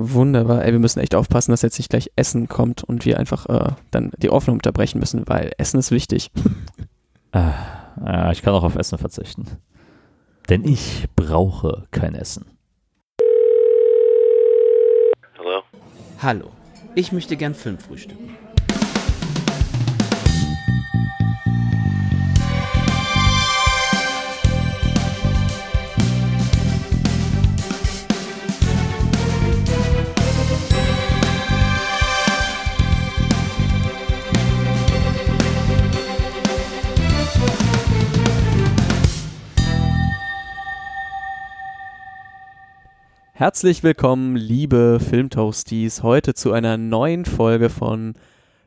Wunderbar. Ey, wir müssen echt aufpassen, dass jetzt nicht gleich Essen kommt und wir einfach äh, dann die Aufnahme unterbrechen müssen, weil Essen ist wichtig. äh, ja, ich kann auch auf Essen verzichten. Denn ich brauche kein Essen. Hallo? Hallo. Ich möchte gern Film frühstücken. Herzlich willkommen, liebe Filmtoasties, heute zu einer neuen Folge von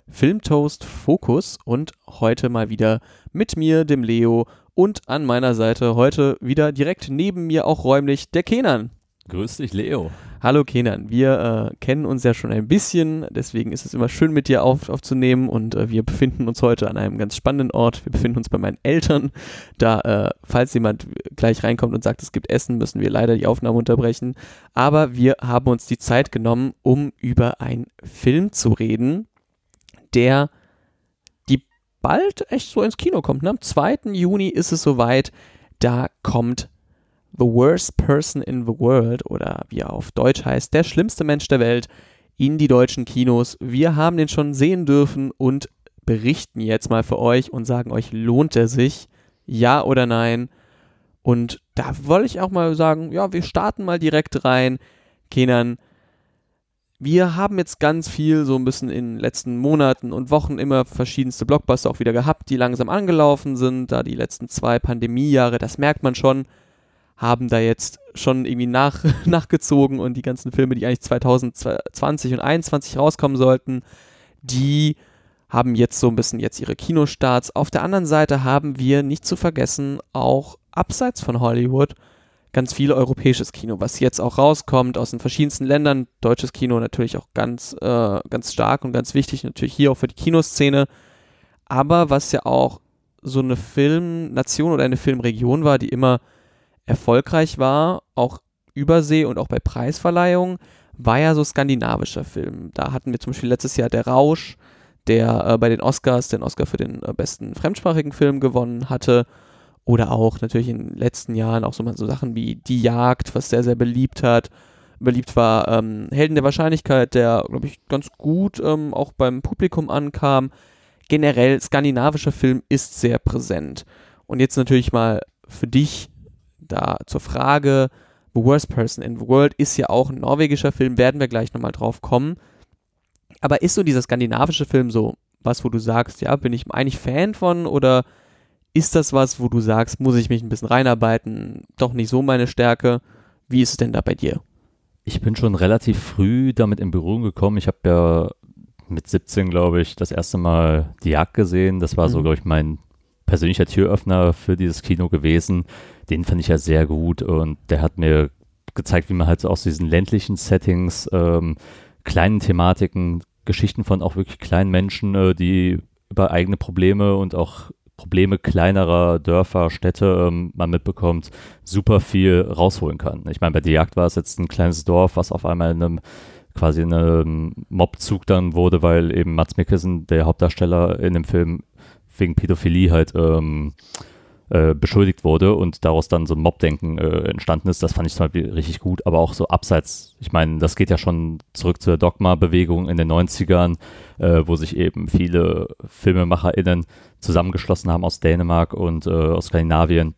Filmtoast Focus und heute mal wieder mit mir, dem Leo und an meiner Seite heute wieder direkt neben mir auch räumlich der Kenan. Grüß dich, Leo. Hallo Kenan, wir äh, kennen uns ja schon ein bisschen, deswegen ist es immer schön mit dir auf, aufzunehmen und äh, wir befinden uns heute an einem ganz spannenden Ort. Wir befinden uns bei meinen Eltern. Da, äh, falls jemand gleich reinkommt und sagt, es gibt Essen, müssen wir leider die Aufnahme unterbrechen. Aber wir haben uns die Zeit genommen, um über einen Film zu reden, der die bald echt so ins Kino kommt. Ne? Am 2. Juni ist es soweit. Da kommt The Worst Person in the World oder wie er auf Deutsch heißt, der schlimmste Mensch der Welt in die deutschen Kinos. Wir haben den schon sehen dürfen und berichten jetzt mal für euch und sagen euch, lohnt er sich? Ja oder nein? Und da wollte ich auch mal sagen, ja, wir starten mal direkt rein. Kenan, wir haben jetzt ganz viel so ein bisschen in den letzten Monaten und Wochen immer verschiedenste Blockbuster auch wieder gehabt, die langsam angelaufen sind. Da die letzten zwei Pandemiejahre, das merkt man schon haben da jetzt schon irgendwie nach, nachgezogen und die ganzen Filme, die eigentlich 2020 und 2021 rauskommen sollten, die haben jetzt so ein bisschen jetzt ihre Kinostarts. Auf der anderen Seite haben wir nicht zu vergessen auch abseits von Hollywood ganz viel europäisches Kino, was jetzt auch rauskommt aus den verschiedensten Ländern. Deutsches Kino natürlich auch ganz, äh, ganz stark und ganz wichtig, natürlich hier auch für die Kinoszene. Aber was ja auch so eine Filmnation oder eine Filmregion war, die immer erfolgreich war, auch übersee und auch bei Preisverleihungen, war ja so skandinavischer Film. Da hatten wir zum Beispiel letztes Jahr Der Rausch, der äh, bei den Oscars den Oscar für den äh, besten fremdsprachigen Film gewonnen hatte. Oder auch natürlich in den letzten Jahren auch so, so Sachen wie Die Jagd, was sehr, sehr beliebt hat. Beliebt war ähm, Helden der Wahrscheinlichkeit, der, glaube ich, ganz gut ähm, auch beim Publikum ankam. Generell, skandinavischer Film ist sehr präsent. Und jetzt natürlich mal für dich da zur Frage, The Worst Person in the World ist ja auch ein norwegischer Film, werden wir gleich nochmal drauf kommen. Aber ist so dieser skandinavische Film so was, wo du sagst, ja, bin ich eigentlich Fan von oder ist das was, wo du sagst, muss ich mich ein bisschen reinarbeiten, doch nicht so meine Stärke? Wie ist es denn da bei dir? Ich bin schon relativ früh damit in Berührung gekommen. Ich habe ja mit 17, glaube ich, das erste Mal die Jagd gesehen. Das war mhm. so, glaube ich, mein persönlicher Türöffner für dieses Kino gewesen. Den fand ich ja sehr gut und der hat mir gezeigt, wie man halt aus diesen ländlichen Settings, ähm, kleinen Thematiken, Geschichten von auch wirklich kleinen Menschen, äh, die über eigene Probleme und auch Probleme kleinerer Dörfer, Städte ähm, man mitbekommt, super viel rausholen kann. Ich meine, bei der Jagd war es jetzt ein kleines Dorf, was auf einmal in einem quasi in einem Mobzug dann wurde, weil eben Mats Mikkelsen, der Hauptdarsteller in dem Film, wegen Pädophilie halt ähm, äh, beschuldigt wurde und daraus dann so ein Mobdenken äh, entstanden ist. Das fand ich zum Beispiel richtig gut, aber auch so abseits, ich meine, das geht ja schon zurück zur Dogma-Bewegung in den 90ern, äh, wo sich eben viele FilmemacherInnen zusammengeschlossen haben aus Dänemark und äh, aus Skandinavien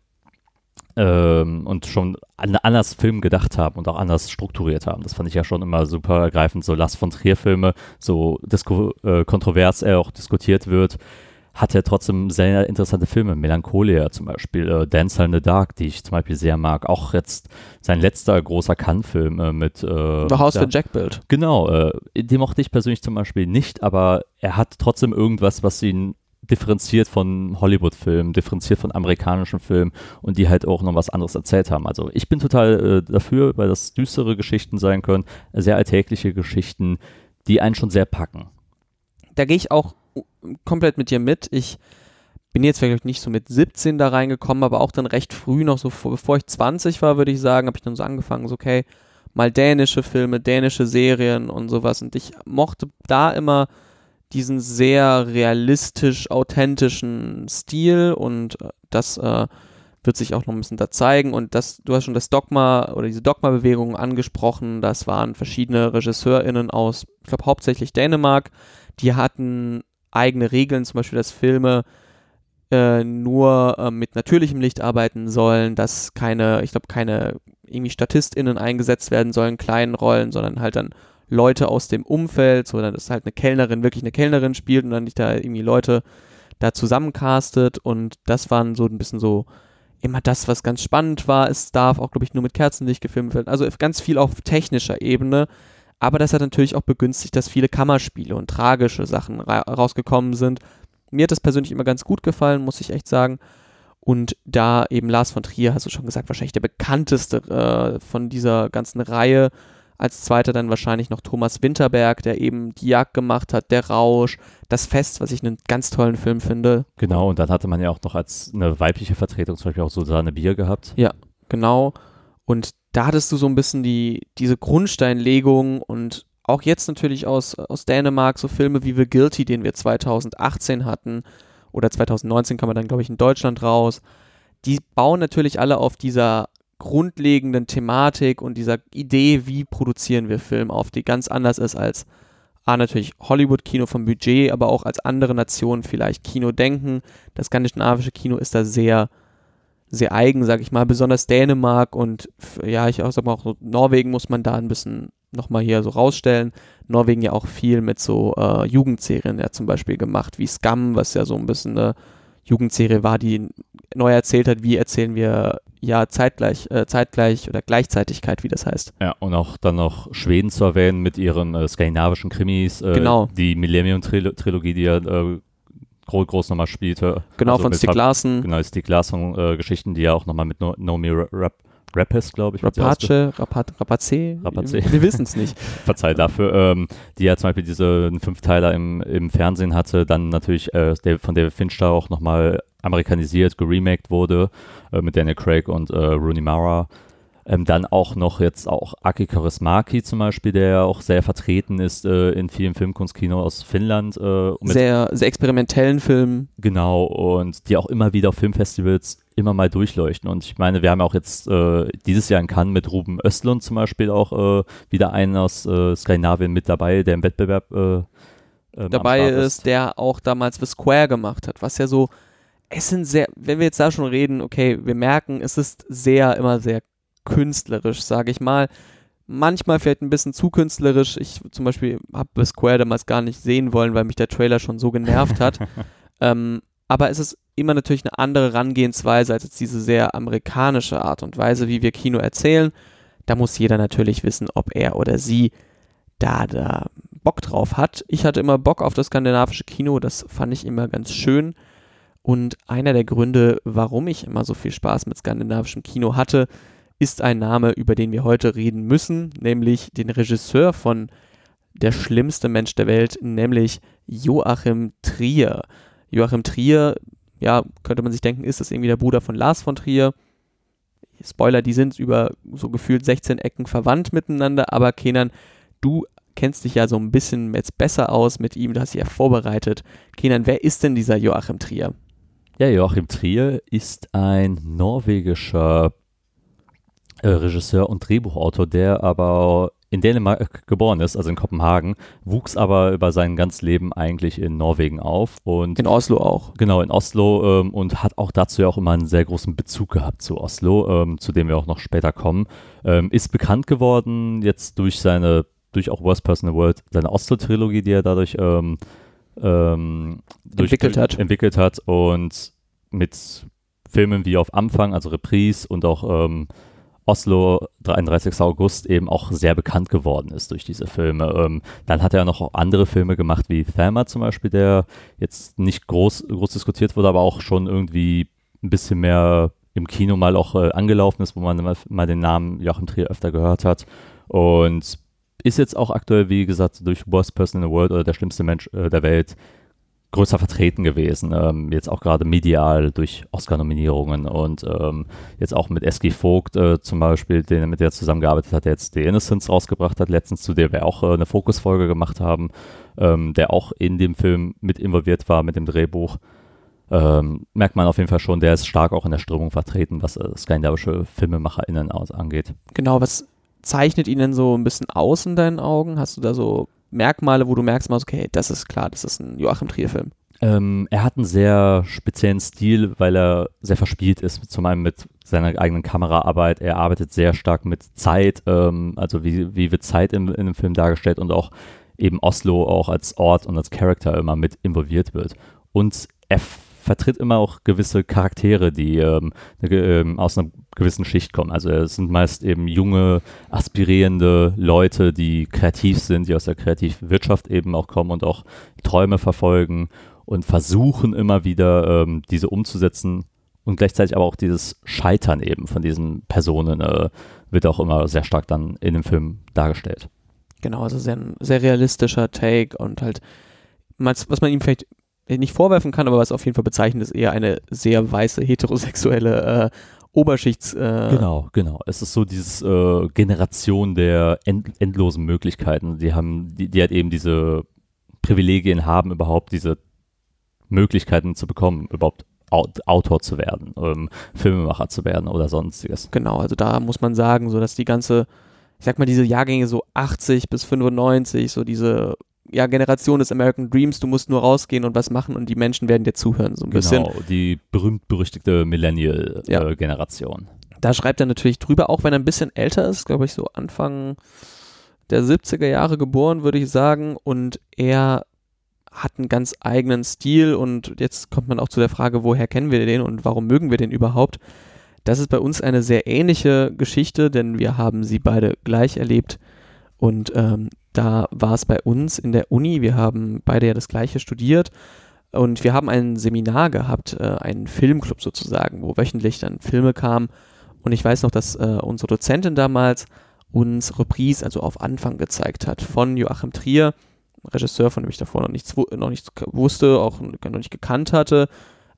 ähm, und schon an, anders Film gedacht haben und auch anders strukturiert haben. Das fand ich ja schon immer super ergreifend. So Last von Trier-Filme, so äh, kontrovers er auch diskutiert wird, hat er trotzdem sehr interessante Filme. Melancholia zum Beispiel, äh, Dancer in the Dark, die ich zum Beispiel sehr mag. Auch jetzt sein letzter großer Cannes-Film äh, mit äh, The House for Jack Build. Genau, äh, den mochte ich persönlich zum Beispiel nicht, aber er hat trotzdem irgendwas, was ihn differenziert von Hollywood-Filmen, differenziert von amerikanischen Filmen und die halt auch noch was anderes erzählt haben. Also ich bin total äh, dafür, weil das düstere Geschichten sein können, sehr alltägliche Geschichten, die einen schon sehr packen. Da gehe ich auch komplett mit dir mit. Ich bin jetzt vielleicht nicht so mit 17 da reingekommen, aber auch dann recht früh noch so, bevor ich 20 war, würde ich sagen, habe ich dann so angefangen, so okay, mal dänische Filme, dänische Serien und sowas. Und ich mochte da immer diesen sehr realistisch authentischen Stil und äh, das äh, wird sich auch noch ein bisschen da zeigen. Und das, du hast schon das Dogma oder diese Dogma-Bewegung angesprochen. Das waren verschiedene RegisseurInnen aus, ich glaube, hauptsächlich Dänemark. Die hatten eigene Regeln, zum Beispiel, dass Filme äh, nur äh, mit natürlichem Licht arbeiten sollen, dass keine, ich glaube, keine irgendwie StatistInnen eingesetzt werden sollen, kleinen Rollen, sondern halt dann Leute aus dem Umfeld, so dass halt eine Kellnerin wirklich eine Kellnerin spielt und dann nicht da irgendwie Leute da zusammencastet und das waren so ein bisschen so immer das, was ganz spannend war. Es darf auch, glaube ich, nur mit Kerzenlicht gefilmt werden. Also ganz viel auf technischer Ebene. Aber das hat natürlich auch begünstigt, dass viele Kammerspiele und tragische Sachen ra rausgekommen sind. Mir hat das persönlich immer ganz gut gefallen, muss ich echt sagen. Und da eben Lars von Trier, hast du schon gesagt, wahrscheinlich der bekannteste äh, von dieser ganzen Reihe. Als zweiter dann wahrscheinlich noch Thomas Winterberg, der eben die Jagd gemacht hat, der Rausch, das Fest, was ich einen ganz tollen Film finde. Genau, und dann hatte man ja auch noch als eine weibliche Vertretung zum Beispiel auch Susanne Bier gehabt. Ja, genau. Und da hattest du so ein bisschen die, diese Grundsteinlegung und auch jetzt natürlich aus, aus Dänemark so Filme wie The Guilty, den wir 2018 hatten, oder 2019 kam er dann, glaube ich, in Deutschland raus. Die bauen natürlich alle auf dieser grundlegenden Thematik und dieser Idee, wie produzieren wir Film auf, die ganz anders ist als A, natürlich Hollywood-Kino vom Budget, aber auch als andere Nationen vielleicht Kino denken. Das skandinavische Kino ist da sehr, sehr eigen, sag ich mal, besonders Dänemark und ja, ich auch sag mal auch Norwegen muss man da ein bisschen nochmal hier so rausstellen. Norwegen ja auch viel mit so äh, Jugendserien ja zum Beispiel gemacht, wie Scum, was ja so ein bisschen eine Jugendserie war, die neu erzählt hat, wie erzählen wir ja zeitgleich, äh, zeitgleich oder Gleichzeitigkeit, wie das heißt. Ja, und auch dann noch Schweden zu erwähnen mit ihren äh, skandinavischen Krimis, äh, genau. die Millennium-Trilogie, die ja äh, groß, groß nochmal spielte. Genau, also von Stieg Larsen. Genau, Stieg Larsen-Geschichten, die ja auch nochmal mit no Nomi Rap Rappers, glaube ich. Rapace, Rapat, Rapace? Rapace. Wir wissen es nicht. Verzeih dafür. Ähm, die ja zum Beispiel diese Fünfteiler im, im Fernsehen hatte, dann natürlich äh, von David Fincher auch nochmal amerikanisiert, geremaked wurde, äh, mit Daniel Craig und äh, Rooney Mara. Ähm, dann auch noch jetzt auch Aki Kaurismäki zum Beispiel, der ja auch sehr vertreten ist äh, in vielen Filmkunstkino aus Finnland. Äh, sehr, sehr experimentellen Filmen. Genau, und die auch immer wieder auf Filmfestivals immer mal durchleuchten. Und ich meine, wir haben auch jetzt äh, dieses Jahr in Cannes mit Ruben Östlund zum Beispiel auch äh, wieder einen aus äh, Skandinavien mit dabei, der im Wettbewerb ähm, dabei ist, ist, der auch damals The Square gemacht hat, was ja so es sind sehr, wenn wir jetzt da schon reden, okay, wir merken, es ist sehr, immer sehr künstlerisch, sage ich mal. Manchmal vielleicht ein bisschen zu künstlerisch. Ich zum Beispiel habe The Square damals gar nicht sehen wollen, weil mich der Trailer schon so genervt hat. ähm, aber es ist immer natürlich eine andere Herangehensweise als jetzt diese sehr amerikanische Art und Weise, wie wir Kino erzählen. Da muss jeder natürlich wissen, ob er oder sie da, da Bock drauf hat. Ich hatte immer Bock auf das skandinavische Kino, das fand ich immer ganz schön. Und einer der Gründe, warum ich immer so viel Spaß mit skandinavischem Kino hatte, ist ein Name, über den wir heute reden müssen, nämlich den Regisseur von Der schlimmste Mensch der Welt, nämlich Joachim Trier. Joachim Trier, ja, könnte man sich denken, ist das irgendwie der Bruder von Lars von Trier. Spoiler, die sind über so gefühlt 16 Ecken verwandt miteinander, aber Kenan, du kennst dich ja so ein bisschen jetzt besser aus mit ihm, du hast dich ja vorbereitet. Kenan, wer ist denn dieser Joachim Trier? Ja, Joachim Trier ist ein norwegischer äh, Regisseur und Drehbuchautor, der aber in Dänemark geboren ist, also in Kopenhagen, wuchs aber über sein ganzes Leben eigentlich in Norwegen auf und in Oslo auch. Genau, in Oslo ähm, und hat auch dazu ja auch immer einen sehr großen Bezug gehabt zu Oslo, ähm, zu dem wir auch noch später kommen. Ähm, ist bekannt geworden jetzt durch seine, durch auch Worst Person in the World, seine Oslo-Trilogie, die er dadurch ähm, ähm, entwickelt, hat. entwickelt hat und mit Filmen wie auf Anfang, also Reprise und auch ähm, Oslo 33. August eben auch sehr bekannt geworden ist durch diese Filme. Ähm, dann hat er noch andere Filme gemacht, wie Thelma zum Beispiel, der jetzt nicht groß, groß diskutiert wurde, aber auch schon irgendwie ein bisschen mehr im Kino mal auch äh, angelaufen ist, wo man mal, mal den Namen Joachim Trier öfter gehört hat. Und ist jetzt auch aktuell, wie gesagt, durch Worst Person in the World oder der schlimmste Mensch äh, der Welt größer vertreten gewesen. Ähm, jetzt auch gerade medial durch Oscar-Nominierungen und ähm, jetzt auch mit Eski Vogt äh, zum Beispiel, den, mit der er zusammengearbeitet hat, der jetzt The Innocence rausgebracht hat, letztens, zu der wir auch äh, eine Fokusfolge gemacht haben, ähm, der auch in dem Film mit involviert war, mit dem Drehbuch. Ähm, merkt man auf jeden Fall schon, der ist stark auch in der Strömung vertreten, was äh, skandinavische FilmemacherInnen aus, angeht. Genau, was zeichnet ihn denn so ein bisschen aus in deinen Augen? Hast du da so Merkmale, wo du merkst, okay, das ist klar, das ist ein Joachim Trier-Film? Ähm, er hat einen sehr speziellen Stil, weil er sehr verspielt ist, zum einen mit seiner eigenen Kameraarbeit. Er arbeitet sehr stark mit Zeit, ähm, also wie, wie wird Zeit in, in dem Film dargestellt und auch eben Oslo auch als Ort und als Charakter immer mit involviert wird. Und er vertritt immer auch gewisse Charaktere, die ähm, ähm, aus einer gewissen Schicht kommen. Also es sind meist eben junge, aspirierende Leute, die kreativ sind, die aus der Kreativwirtschaft eben auch kommen und auch Träume verfolgen und versuchen immer wieder ähm, diese umzusetzen und gleichzeitig aber auch dieses Scheitern eben von diesen Personen äh, wird auch immer sehr stark dann in dem Film dargestellt. Genau, also sehr, sehr realistischer Take und halt, was man ihm vielleicht nicht vorwerfen kann, aber was auf jeden Fall bezeichnet, ist eher eine sehr weiße, heterosexuelle äh, Oberschichts. Äh genau, genau. Es ist so dieses äh, Generation der end endlosen Möglichkeiten. Die haben, die, die halt eben diese Privilegien haben, überhaupt diese Möglichkeiten zu bekommen, überhaupt Autor zu werden, ähm, Filmemacher zu werden oder sonstiges. Genau, also da muss man sagen, so dass die ganze, ich sag mal, diese Jahrgänge so 80 bis 95, so diese ja, Generation des American Dreams, du musst nur rausgehen und was machen und die Menschen werden dir zuhören, so ein genau, bisschen. Genau, die berühmt-berüchtigte Millennial-Generation. Ja. Da schreibt er natürlich drüber, auch wenn er ein bisschen älter ist, glaube ich, so Anfang der 70er Jahre geboren, würde ich sagen, und er hat einen ganz eigenen Stil und jetzt kommt man auch zu der Frage, woher kennen wir den und warum mögen wir den überhaupt? Das ist bei uns eine sehr ähnliche Geschichte, denn wir haben sie beide gleich erlebt und ähm, da war es bei uns in der Uni, wir haben beide ja das gleiche studiert und wir haben ein Seminar gehabt, äh, einen Filmclub sozusagen, wo wöchentlich dann Filme kamen. Und ich weiß noch, dass äh, unsere Dozentin damals uns Reprise, also auf Anfang gezeigt hat, von Joachim Trier, Regisseur, von dem ich davor noch nichts, noch nichts wusste, auch noch nicht gekannt hatte.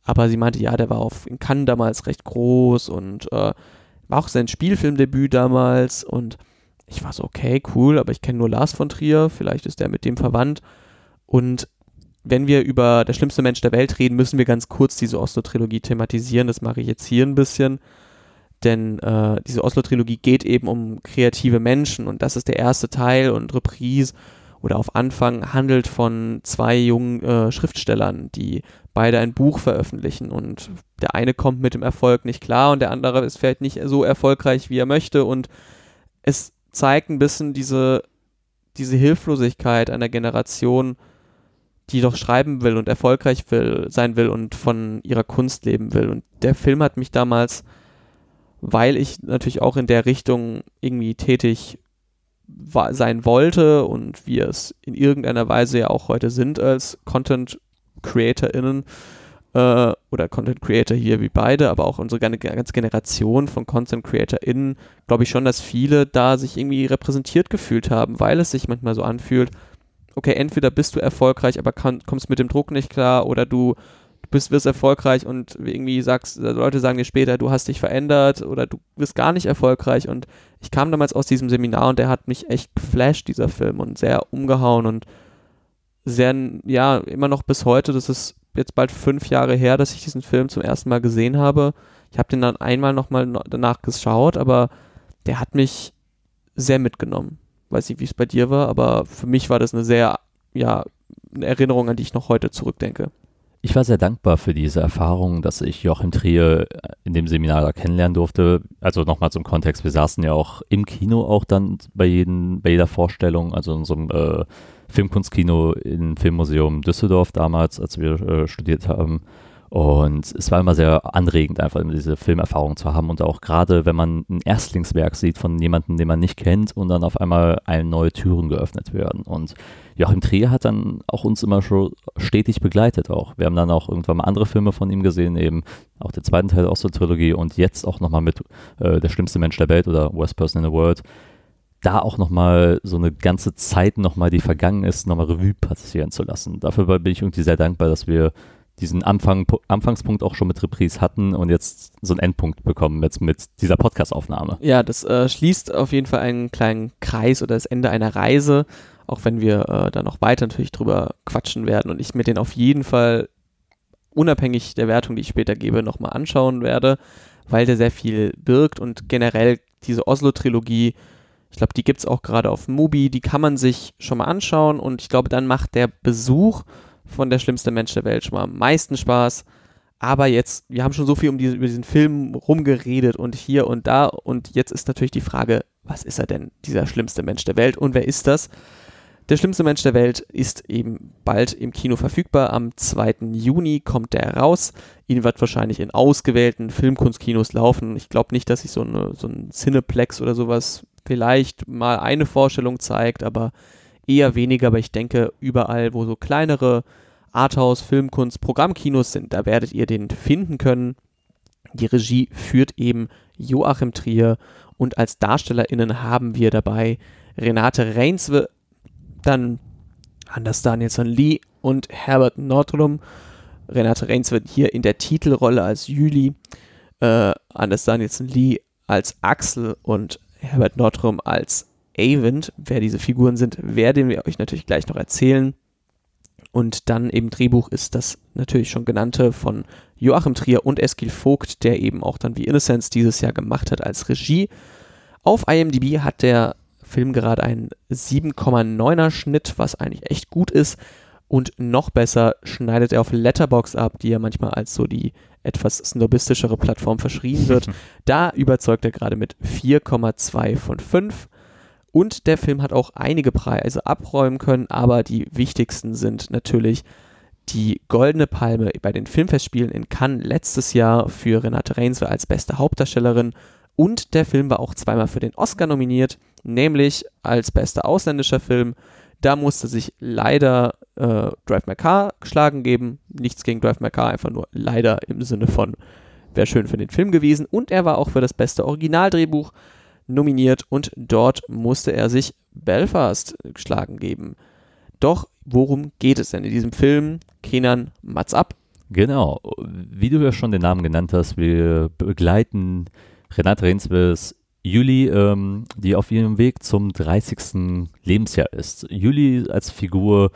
Aber sie meinte, ja, der war auf, in Cannes damals recht groß und äh, war auch sein Spielfilmdebüt damals und ich war so, okay, cool, aber ich kenne nur Lars von Trier, vielleicht ist der mit dem verwandt. Und wenn wir über Der schlimmste Mensch der Welt reden, müssen wir ganz kurz diese Oslo-Trilogie thematisieren. Das mache ich jetzt hier ein bisschen. Denn äh, diese Oslo-Trilogie geht eben um kreative Menschen und das ist der erste Teil und Reprise oder auf Anfang handelt von zwei jungen äh, Schriftstellern, die beide ein Buch veröffentlichen und der eine kommt mit dem Erfolg nicht klar und der andere ist vielleicht nicht so erfolgreich, wie er möchte und es zeigt ein bisschen diese, diese Hilflosigkeit einer Generation, die doch schreiben will und erfolgreich will, sein will und von ihrer Kunst leben will. Und der Film hat mich damals, weil ich natürlich auch in der Richtung irgendwie tätig sein wollte und wir es in irgendeiner Weise ja auch heute sind als Content CreatorInnen, äh, oder Content Creator hier wie beide, aber auch unsere ganze Generation von Content CreatorInnen, glaube ich schon, dass viele da sich irgendwie repräsentiert gefühlt haben, weil es sich manchmal so anfühlt, okay, entweder bist du erfolgreich, aber kann, kommst mit dem Druck nicht klar oder du, du bist, wirst erfolgreich und irgendwie sagst, Leute sagen dir später, du hast dich verändert oder du bist gar nicht erfolgreich. Und ich kam damals aus diesem Seminar und der hat mich echt geflasht, dieser Film und sehr umgehauen und sehr, ja, immer noch bis heute, das ist jetzt bald fünf Jahre her, dass ich diesen Film zum ersten Mal gesehen habe. Ich habe den dann einmal nochmal danach geschaut, aber der hat mich sehr mitgenommen. Weiß nicht, wie es bei dir war, aber für mich war das eine sehr, ja, eine Erinnerung, an die ich noch heute zurückdenke. Ich war sehr dankbar für diese Erfahrung, dass ich Joachim Trier in dem Seminar da kennenlernen durfte. Also nochmal zum Kontext, wir saßen ja auch im Kino auch dann bei, jeden, bei jeder Vorstellung, also in so einem äh, Filmkunstkino im Filmmuseum Düsseldorf damals, als wir äh, studiert haben. Und es war immer sehr anregend, einfach diese Filmerfahrung zu haben. Und auch gerade, wenn man ein Erstlingswerk sieht von jemandem, den man nicht kennt und dann auf einmal ein neue Türen geöffnet werden. Und Joachim Trier hat dann auch uns immer schon stetig begleitet auch. Wir haben dann auch irgendwann mal andere Filme von ihm gesehen, eben auch den zweiten Teil aus der Trilogie und jetzt auch nochmal mit äh, Der schlimmste Mensch der Welt oder Worst Person in the World da auch nochmal so eine ganze Zeit nochmal, die vergangen ist, nochmal Revue passieren zu lassen. Dafür bin ich irgendwie sehr dankbar, dass wir diesen Anfang, Anfangspunkt auch schon mit Reprise hatten und jetzt so einen Endpunkt bekommen jetzt mit dieser Podcast-Aufnahme. Ja, das äh, schließt auf jeden Fall einen kleinen Kreis oder das Ende einer Reise, auch wenn wir äh, da noch weiter natürlich drüber quatschen werden und ich mir den auf jeden Fall unabhängig der Wertung, die ich später gebe, nochmal anschauen werde, weil der sehr viel birgt und generell diese Oslo-Trilogie, ich glaube, die gibt es auch gerade auf Mubi, die kann man sich schon mal anschauen und ich glaube, dann macht der Besuch von Der schlimmste Mensch der Welt schon mal am meisten Spaß. Aber jetzt, wir haben schon so viel um diese, über diesen Film rumgeredet und hier und da. Und jetzt ist natürlich die Frage, was ist er denn, dieser schlimmste Mensch der Welt? Und wer ist das? Der schlimmste Mensch der Welt ist eben bald im Kino verfügbar. Am 2. Juni kommt der raus. Ihn wird wahrscheinlich in ausgewählten Filmkunstkinos laufen. Ich glaube nicht, dass sich so, eine, so ein Cineplex oder sowas vielleicht mal eine Vorstellung zeigt, aber eher weniger, aber ich denke, überall, wo so kleinere Arthouse, Filmkunst, Programmkinos sind, da werdet ihr den finden können. Die Regie führt eben Joachim Trier und als DarstellerInnen haben wir dabei Renate Reinswe, dann Anders Danielson Lee und Herbert Nordrum. Renate Reinswe hier in der Titelrolle als Jüli, äh, Anders Danielson Lee als Axel und Herbert Nordrum als Avent. Wer diese Figuren sind, werden wir euch natürlich gleich noch erzählen. Und dann eben Drehbuch ist das natürlich schon genannte von Joachim Trier und Eskil Vogt, der eben auch dann wie Innocence dieses Jahr gemacht hat als Regie. Auf IMDb hat der Film gerade einen 7,9er Schnitt, was eigentlich echt gut ist. Und noch besser schneidet er auf Letterbox ab, die ja manchmal als so die etwas snobistischere Plattform verschrien wird. da überzeugt er gerade mit 4,2 von 5. Und der Film hat auch einige Preise abräumen können, aber die wichtigsten sind natürlich die Goldene Palme bei den Filmfestspielen in Cannes letztes Jahr für Renate Reinswe als beste Hauptdarstellerin. Und der Film war auch zweimal für den Oscar nominiert, nämlich als bester ausländischer Film. Da musste sich leider äh, Drive My Car geschlagen geben. Nichts gegen Drive My Car, einfach nur leider im Sinne von wäre schön für den Film gewesen. Und er war auch für das beste Originaldrehbuch nominiert und dort musste er sich Belfast geschlagen geben. Doch worum geht es denn in diesem Film? Kenan, Mats ab. Genau, wie du ja schon den Namen genannt hast, wir begleiten Renate Renswes Juli, ähm, die auf ihrem Weg zum 30. Lebensjahr ist. Juli als Figur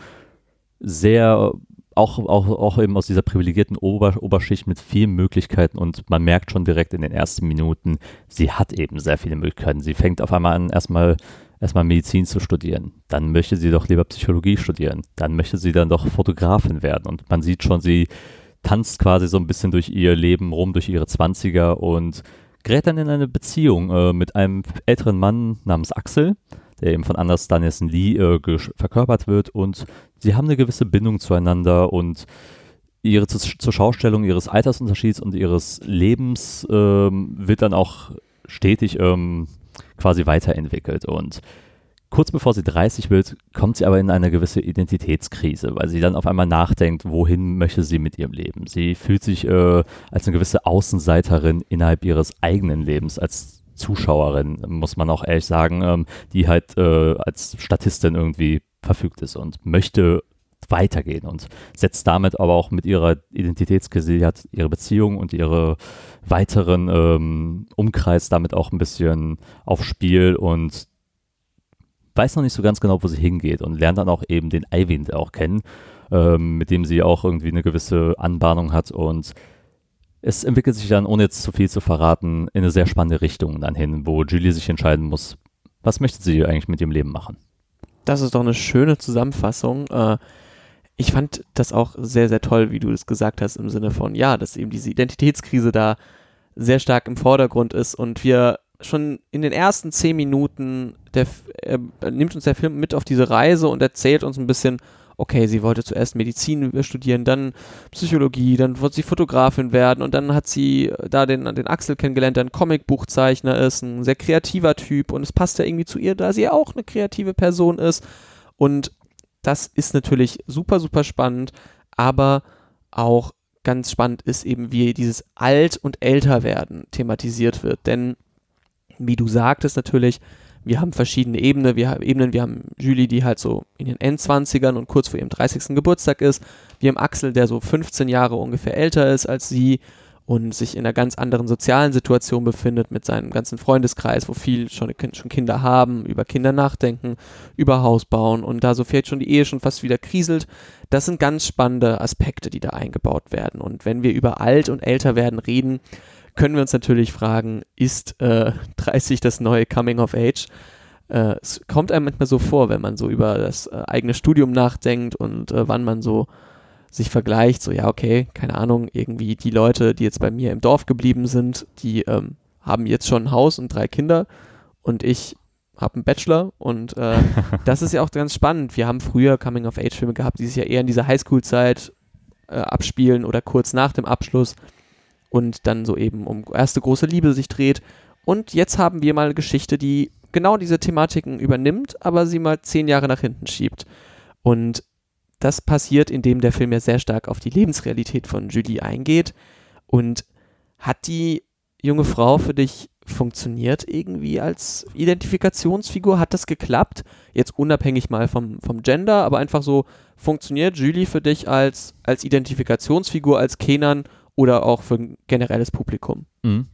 sehr auch, auch, auch eben aus dieser privilegierten Ober Oberschicht mit vielen Möglichkeiten und man merkt schon direkt in den ersten Minuten, sie hat eben sehr viele Möglichkeiten. Sie fängt auf einmal an, erstmal erstmal Medizin zu studieren. Dann möchte sie doch lieber Psychologie studieren. Dann möchte sie dann doch Fotografin werden. Und man sieht schon, sie tanzt quasi so ein bisschen durch ihr Leben rum, durch ihre Zwanziger und gerät dann in eine Beziehung äh, mit einem älteren Mann namens Axel, der eben von Anders Danielson Lee äh, verkörpert wird. Und sie haben eine gewisse Bindung zueinander und ihre zu, zur Schaustellung ihres Altersunterschieds und ihres Lebens ähm, wird dann auch stetig ähm, quasi weiterentwickelt. Und kurz bevor sie 30 wird, kommt sie aber in eine gewisse Identitätskrise, weil sie dann auf einmal nachdenkt, wohin möchte sie mit ihrem Leben. Sie fühlt sich äh, als eine gewisse Außenseiterin innerhalb ihres eigenen Lebens, als Zuschauerin, muss man auch ehrlich sagen, ähm, die halt äh, als Statistin irgendwie verfügt ist und möchte weitergehen und setzt damit aber auch mit ihrer Identitätskrise, hat ihre Beziehung und ihre weiteren ähm, Umkreis damit auch ein bisschen aufs Spiel und weiß noch nicht so ganz genau, wo sie hingeht und lernt dann auch eben den Eivind auch kennen, ähm, mit dem sie auch irgendwie eine gewisse Anbahnung hat und es entwickelt sich dann, ohne jetzt zu viel zu verraten, in eine sehr spannende Richtung dann hin, wo Julie sich entscheiden muss, was möchte sie eigentlich mit ihrem Leben machen. Das ist doch eine schöne Zusammenfassung. Äh, ich fand das auch sehr, sehr toll, wie du es gesagt hast, im Sinne von, ja, dass eben diese Identitätskrise da sehr stark im Vordergrund ist und wir schon in den ersten zehn Minuten, der, äh, nimmt uns der Film mit auf diese Reise und erzählt uns ein bisschen, okay, sie wollte zuerst Medizin studieren, dann Psychologie, dann wollte sie Fotografin werden und dann hat sie da den, den Axel kennengelernt, der ein Comicbuchzeichner ist, ein sehr kreativer Typ und es passt ja irgendwie zu ihr, da sie auch eine kreative Person ist. Und das ist natürlich super, super spannend, aber auch ganz spannend ist eben, wie dieses Alt- und Älterwerden thematisiert wird, denn wie du sagtest natürlich, wir haben verschiedene Ebene, wir haben Ebenen. Wir haben Julie, die halt so in den Endzwanzigern und kurz vor ihrem 30. Geburtstag ist. Wir haben Axel, der so 15 Jahre ungefähr älter ist als sie und sich in einer ganz anderen sozialen Situation befindet mit seinem ganzen Freundeskreis, wo viel schon, schon Kinder haben, über Kinder nachdenken, über Haus bauen und da so vielleicht schon die Ehe schon fast wieder kriselt. Das sind ganz spannende Aspekte, die da eingebaut werden. Und wenn wir über alt und älter werden reden, können wir uns natürlich fragen, ist äh, 30 das neue Coming of Age? Äh, es kommt einem manchmal so vor, wenn man so über das äh, eigene Studium nachdenkt und äh, wann man so sich vergleicht, so ja, okay, keine Ahnung, irgendwie die Leute, die jetzt bei mir im Dorf geblieben sind, die ähm, haben jetzt schon ein Haus und drei Kinder und ich habe einen Bachelor und äh, das ist ja auch ganz spannend. Wir haben früher Coming-of-Age-Filme gehabt, die sich ja eher in dieser Highschool-Zeit äh, abspielen oder kurz nach dem Abschluss und dann so eben um erste große Liebe sich dreht. Und jetzt haben wir mal eine Geschichte, die genau diese Thematiken übernimmt, aber sie mal zehn Jahre nach hinten schiebt. Und das passiert, indem der Film ja sehr stark auf die Lebensrealität von Julie eingeht. Und hat die junge Frau für dich funktioniert irgendwie als Identifikationsfigur? Hat das geklappt? Jetzt unabhängig mal vom, vom Gender, aber einfach so, funktioniert Julie für dich als, als Identifikationsfigur, als Kenan oder auch für ein generelles Publikum? Mhm.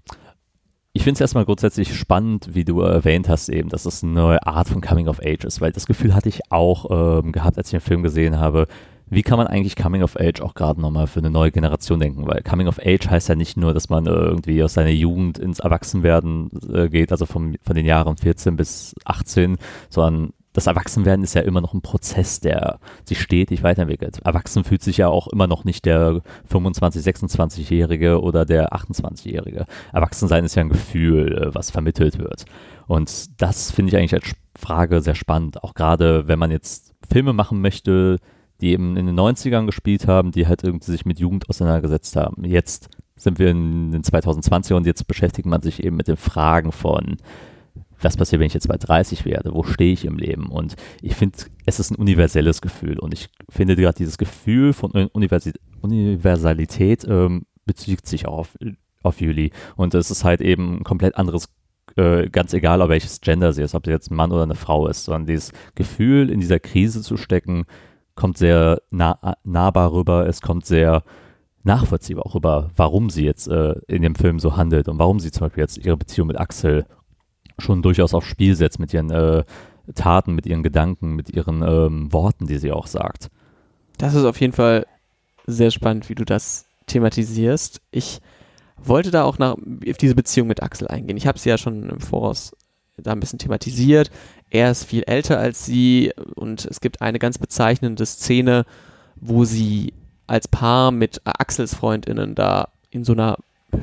Ich finde es erstmal grundsätzlich spannend, wie du erwähnt hast, eben, dass es eine neue Art von Coming of Age ist, weil das Gefühl hatte ich auch ähm, gehabt, als ich den Film gesehen habe. Wie kann man eigentlich Coming of Age auch gerade nochmal für eine neue Generation denken? Weil Coming of Age heißt ja nicht nur, dass man irgendwie aus seiner Jugend ins Erwachsenwerden äh, geht, also vom, von den Jahren 14 bis 18, sondern das Erwachsenwerden ist ja immer noch ein Prozess, der sich stetig weiterentwickelt. Erwachsen fühlt sich ja auch immer noch nicht der 25-, 26-Jährige oder der 28-Jährige. Erwachsensein ist ja ein Gefühl, äh, was vermittelt wird. Und das finde ich eigentlich als Frage sehr spannend. Auch gerade, wenn man jetzt Filme machen möchte, die eben in den 90ern gespielt haben, die halt irgendwie sich mit Jugend auseinandergesetzt haben. Jetzt sind wir in den 2020 und jetzt beschäftigt man sich eben mit den Fragen von was passiert, wenn ich jetzt bei 30 werde? Wo stehe ich im Leben? Und ich finde, es ist ein universelles Gefühl. Und ich finde gerade dieses Gefühl von Universi Universalität ähm, bezieht sich auch auf, auf Juli. Und es ist halt eben ein komplett anderes äh, ganz egal, ob welches Gender sie ist, ob sie jetzt ein Mann oder eine Frau ist, sondern dieses Gefühl, in dieser Krise zu stecken, kommt sehr nah, nahbar rüber, es kommt sehr nachvollziehbar auch rüber, warum sie jetzt äh, in dem Film so handelt und warum sie zum Beispiel jetzt ihre Beziehung mit Axel schon durchaus aufs Spiel setzt mit ihren äh, Taten, mit ihren Gedanken, mit ihren ähm, Worten, die sie auch sagt. Das ist auf jeden Fall sehr spannend, wie du das thematisierst. Ich wollte da auch nach, auf diese Beziehung mit Axel eingehen. Ich habe sie ja schon im Voraus da ein bisschen thematisiert. Er ist viel älter als sie und es gibt eine ganz bezeichnende Szene, wo sie als Paar mit Axels Freundinnen da in so einer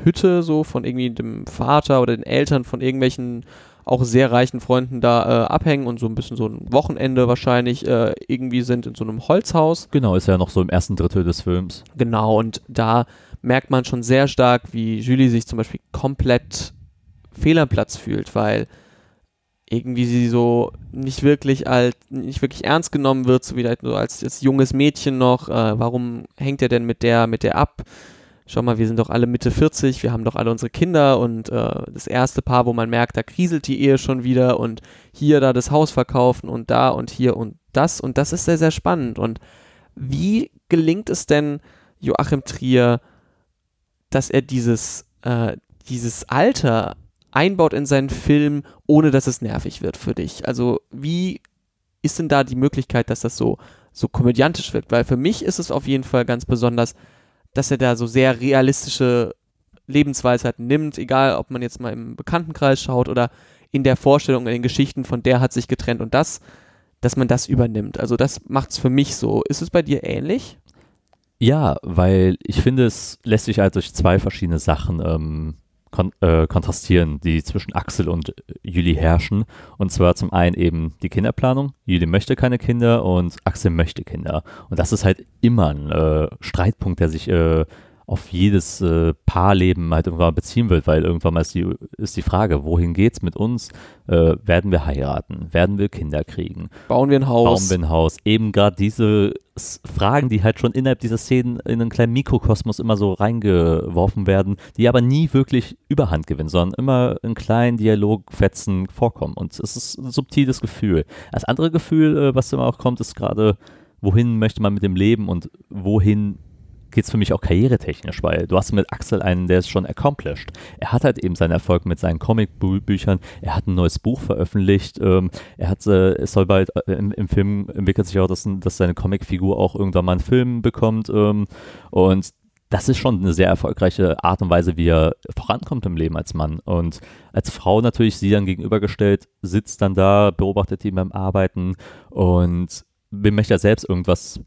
Hütte so von irgendwie dem Vater oder den Eltern von irgendwelchen auch sehr reichen Freunden da äh, abhängen und so ein bisschen so ein Wochenende wahrscheinlich äh, irgendwie sind in so einem Holzhaus. Genau, ist ja noch so im ersten Drittel des Films. Genau, und da merkt man schon sehr stark, wie Julie sich zum Beispiel komplett fehl am Platz fühlt, weil irgendwie sie so nicht wirklich als nicht wirklich ernst genommen wird, so wie so als, als junges Mädchen noch. Äh, warum hängt er denn mit der mit der ab? Schau mal, wir sind doch alle Mitte 40, wir haben doch alle unsere Kinder und äh, das erste Paar, wo man merkt, da kriselt die Ehe schon wieder und hier da das Haus verkaufen und da und hier und das und das ist sehr, sehr spannend. Und wie gelingt es denn Joachim Trier, dass er dieses, äh, dieses Alter einbaut in seinen Film, ohne dass es nervig wird für dich? Also wie ist denn da die Möglichkeit, dass das so, so komödiantisch wirkt? Weil für mich ist es auf jeden Fall ganz besonders, dass er da so sehr realistische Lebensweisheiten nimmt, egal ob man jetzt mal im Bekanntenkreis schaut oder in der Vorstellung, in den Geschichten von der hat sich getrennt und das, dass man das übernimmt. Also das macht es für mich so. Ist es bei dir ähnlich? Ja, weil ich finde, es lässt sich halt durch zwei verschiedene Sachen ähm, kon äh, kontrastieren, die zwischen Axel und Juli herrschen. Und zwar zum einen eben die Kinderplanung. Juli möchte keine Kinder und Axel möchte Kinder. Und das ist halt immer ein äh, Streitpunkt, der sich äh, auf jedes äh, Paarleben halt irgendwann beziehen wird, weil irgendwann mal ist die, ist die Frage, wohin geht's mit uns? Äh, werden wir heiraten? Werden wir Kinder kriegen? Bauen wir ein Haus? Bauen wir ein Haus? Eben gerade diese S Fragen, die halt schon innerhalb dieser Szenen in einen kleinen Mikrokosmos immer so reingeworfen werden, die aber nie wirklich Überhand gewinnen, sondern immer in kleinen Dialogfetzen vorkommen. Und es ist ein subtiles Gefühl. Das andere Gefühl, äh, was immer auch kommt, ist gerade, wohin möchte man mit dem Leben und wohin geht es für mich auch karrieretechnisch, weil du hast mit Axel einen, der ist schon accomplished. Er hat halt eben seinen Erfolg mit seinen Comicbüchern, er hat ein neues Buch veröffentlicht, ähm, er hat, äh, es soll bald äh, im, im, Film entwickelt sich auch, dass, dass seine Comicfigur auch irgendwann mal einen Film bekommt ähm, und das ist schon eine sehr erfolgreiche Art und Weise, wie er vorankommt im Leben als Mann. Und als Frau natürlich sie dann gegenübergestellt, sitzt dann da, beobachtet ihn beim Arbeiten und möchte ja selbst irgendwas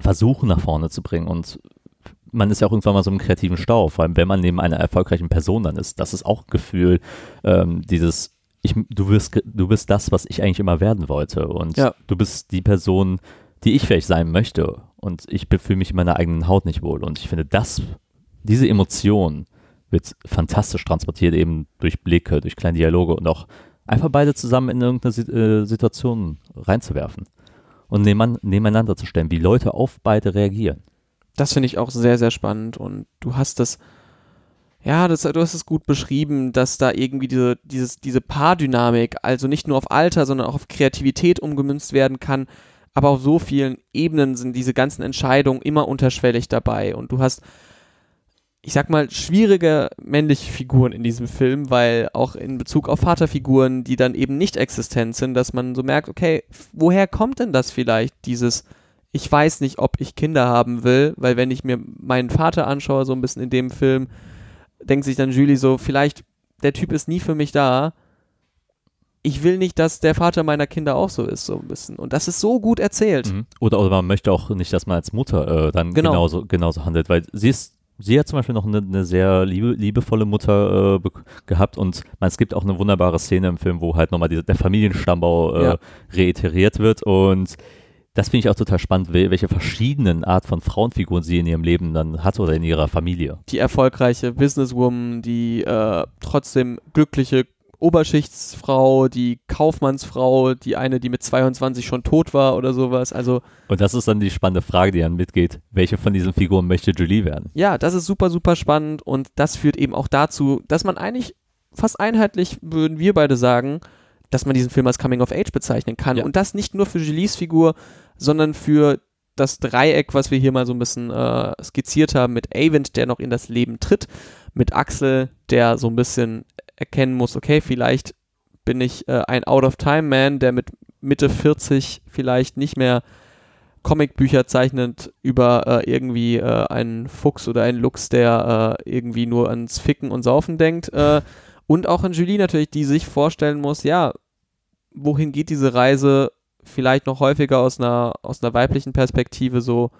versuchen nach vorne zu bringen. Und man ist ja auch irgendwann mal so im kreativen Stau, vor allem wenn man neben einer erfolgreichen Person dann ist. Das ist auch ein Gefühl, ähm, dieses, ich, du, wirst, du bist das, was ich eigentlich immer werden wollte. Und ja. du bist die Person, die ich vielleicht sein möchte. Und ich fühle mich in meiner eigenen Haut nicht wohl. Und ich finde, das, diese Emotion wird fantastisch transportiert, eben durch Blicke, durch kleine Dialoge und auch einfach beide zusammen in irgendeine äh, Situation reinzuwerfen und nebeneinander zu stellen, wie Leute auf beide reagieren das finde ich auch sehr, sehr spannend. Und du hast das, ja, das, du hast es gut beschrieben, dass da irgendwie diese, dieses, diese Paardynamik, also nicht nur auf Alter, sondern auch auf Kreativität umgemünzt werden kann. Aber auf so vielen Ebenen sind diese ganzen Entscheidungen immer unterschwellig dabei. Und du hast, ich sag mal, schwierige männliche Figuren in diesem Film, weil auch in Bezug auf Vaterfiguren, die dann eben nicht existent sind, dass man so merkt, okay, woher kommt denn das vielleicht, dieses ich weiß nicht, ob ich Kinder haben will, weil wenn ich mir meinen Vater anschaue, so ein bisschen in dem Film, denkt sich dann Julie so, vielleicht, der Typ ist nie für mich da. Ich will nicht, dass der Vater meiner Kinder auch so ist, so ein bisschen. Und das ist so gut erzählt. Mhm. Oder, oder man möchte auch nicht, dass man als Mutter äh, dann genau. genauso, genauso handelt, weil sie ist sie hat zum Beispiel noch eine, eine sehr liebe, liebevolle Mutter äh, gehabt und man, es gibt auch eine wunderbare Szene im Film, wo halt nochmal die, der Familienstambau äh, ja. reiteriert wird und das finde ich auch total spannend, welche verschiedenen Art von Frauenfiguren sie in ihrem Leben dann hat oder in ihrer Familie. Die erfolgreiche Businesswoman, die äh, trotzdem glückliche Oberschichtsfrau, die Kaufmannsfrau, die eine, die mit 22 schon tot war oder sowas. Also und das ist dann die spannende Frage, die dann mitgeht. Welche von diesen Figuren möchte Julie werden? Ja, das ist super, super spannend und das führt eben auch dazu, dass man eigentlich fast einheitlich, würden wir beide sagen, dass man diesen Film als Coming of Age bezeichnen kann. Ja. Und das nicht nur für Julies Figur, sondern für das Dreieck, was wir hier mal so ein bisschen äh, skizziert haben, mit Avent, der noch in das Leben tritt, mit Axel, der so ein bisschen erkennen muss, okay, vielleicht bin ich äh, ein Out-of-Time-Man, der mit Mitte 40 vielleicht nicht mehr Comicbücher zeichnet über äh, irgendwie äh, einen Fuchs oder einen Lux, der äh, irgendwie nur ans Ficken und Saufen denkt. Äh, und auch an Julie natürlich, die sich vorstellen muss, ja, wohin geht diese Reise vielleicht noch häufiger aus einer, aus einer weiblichen Perspektive so,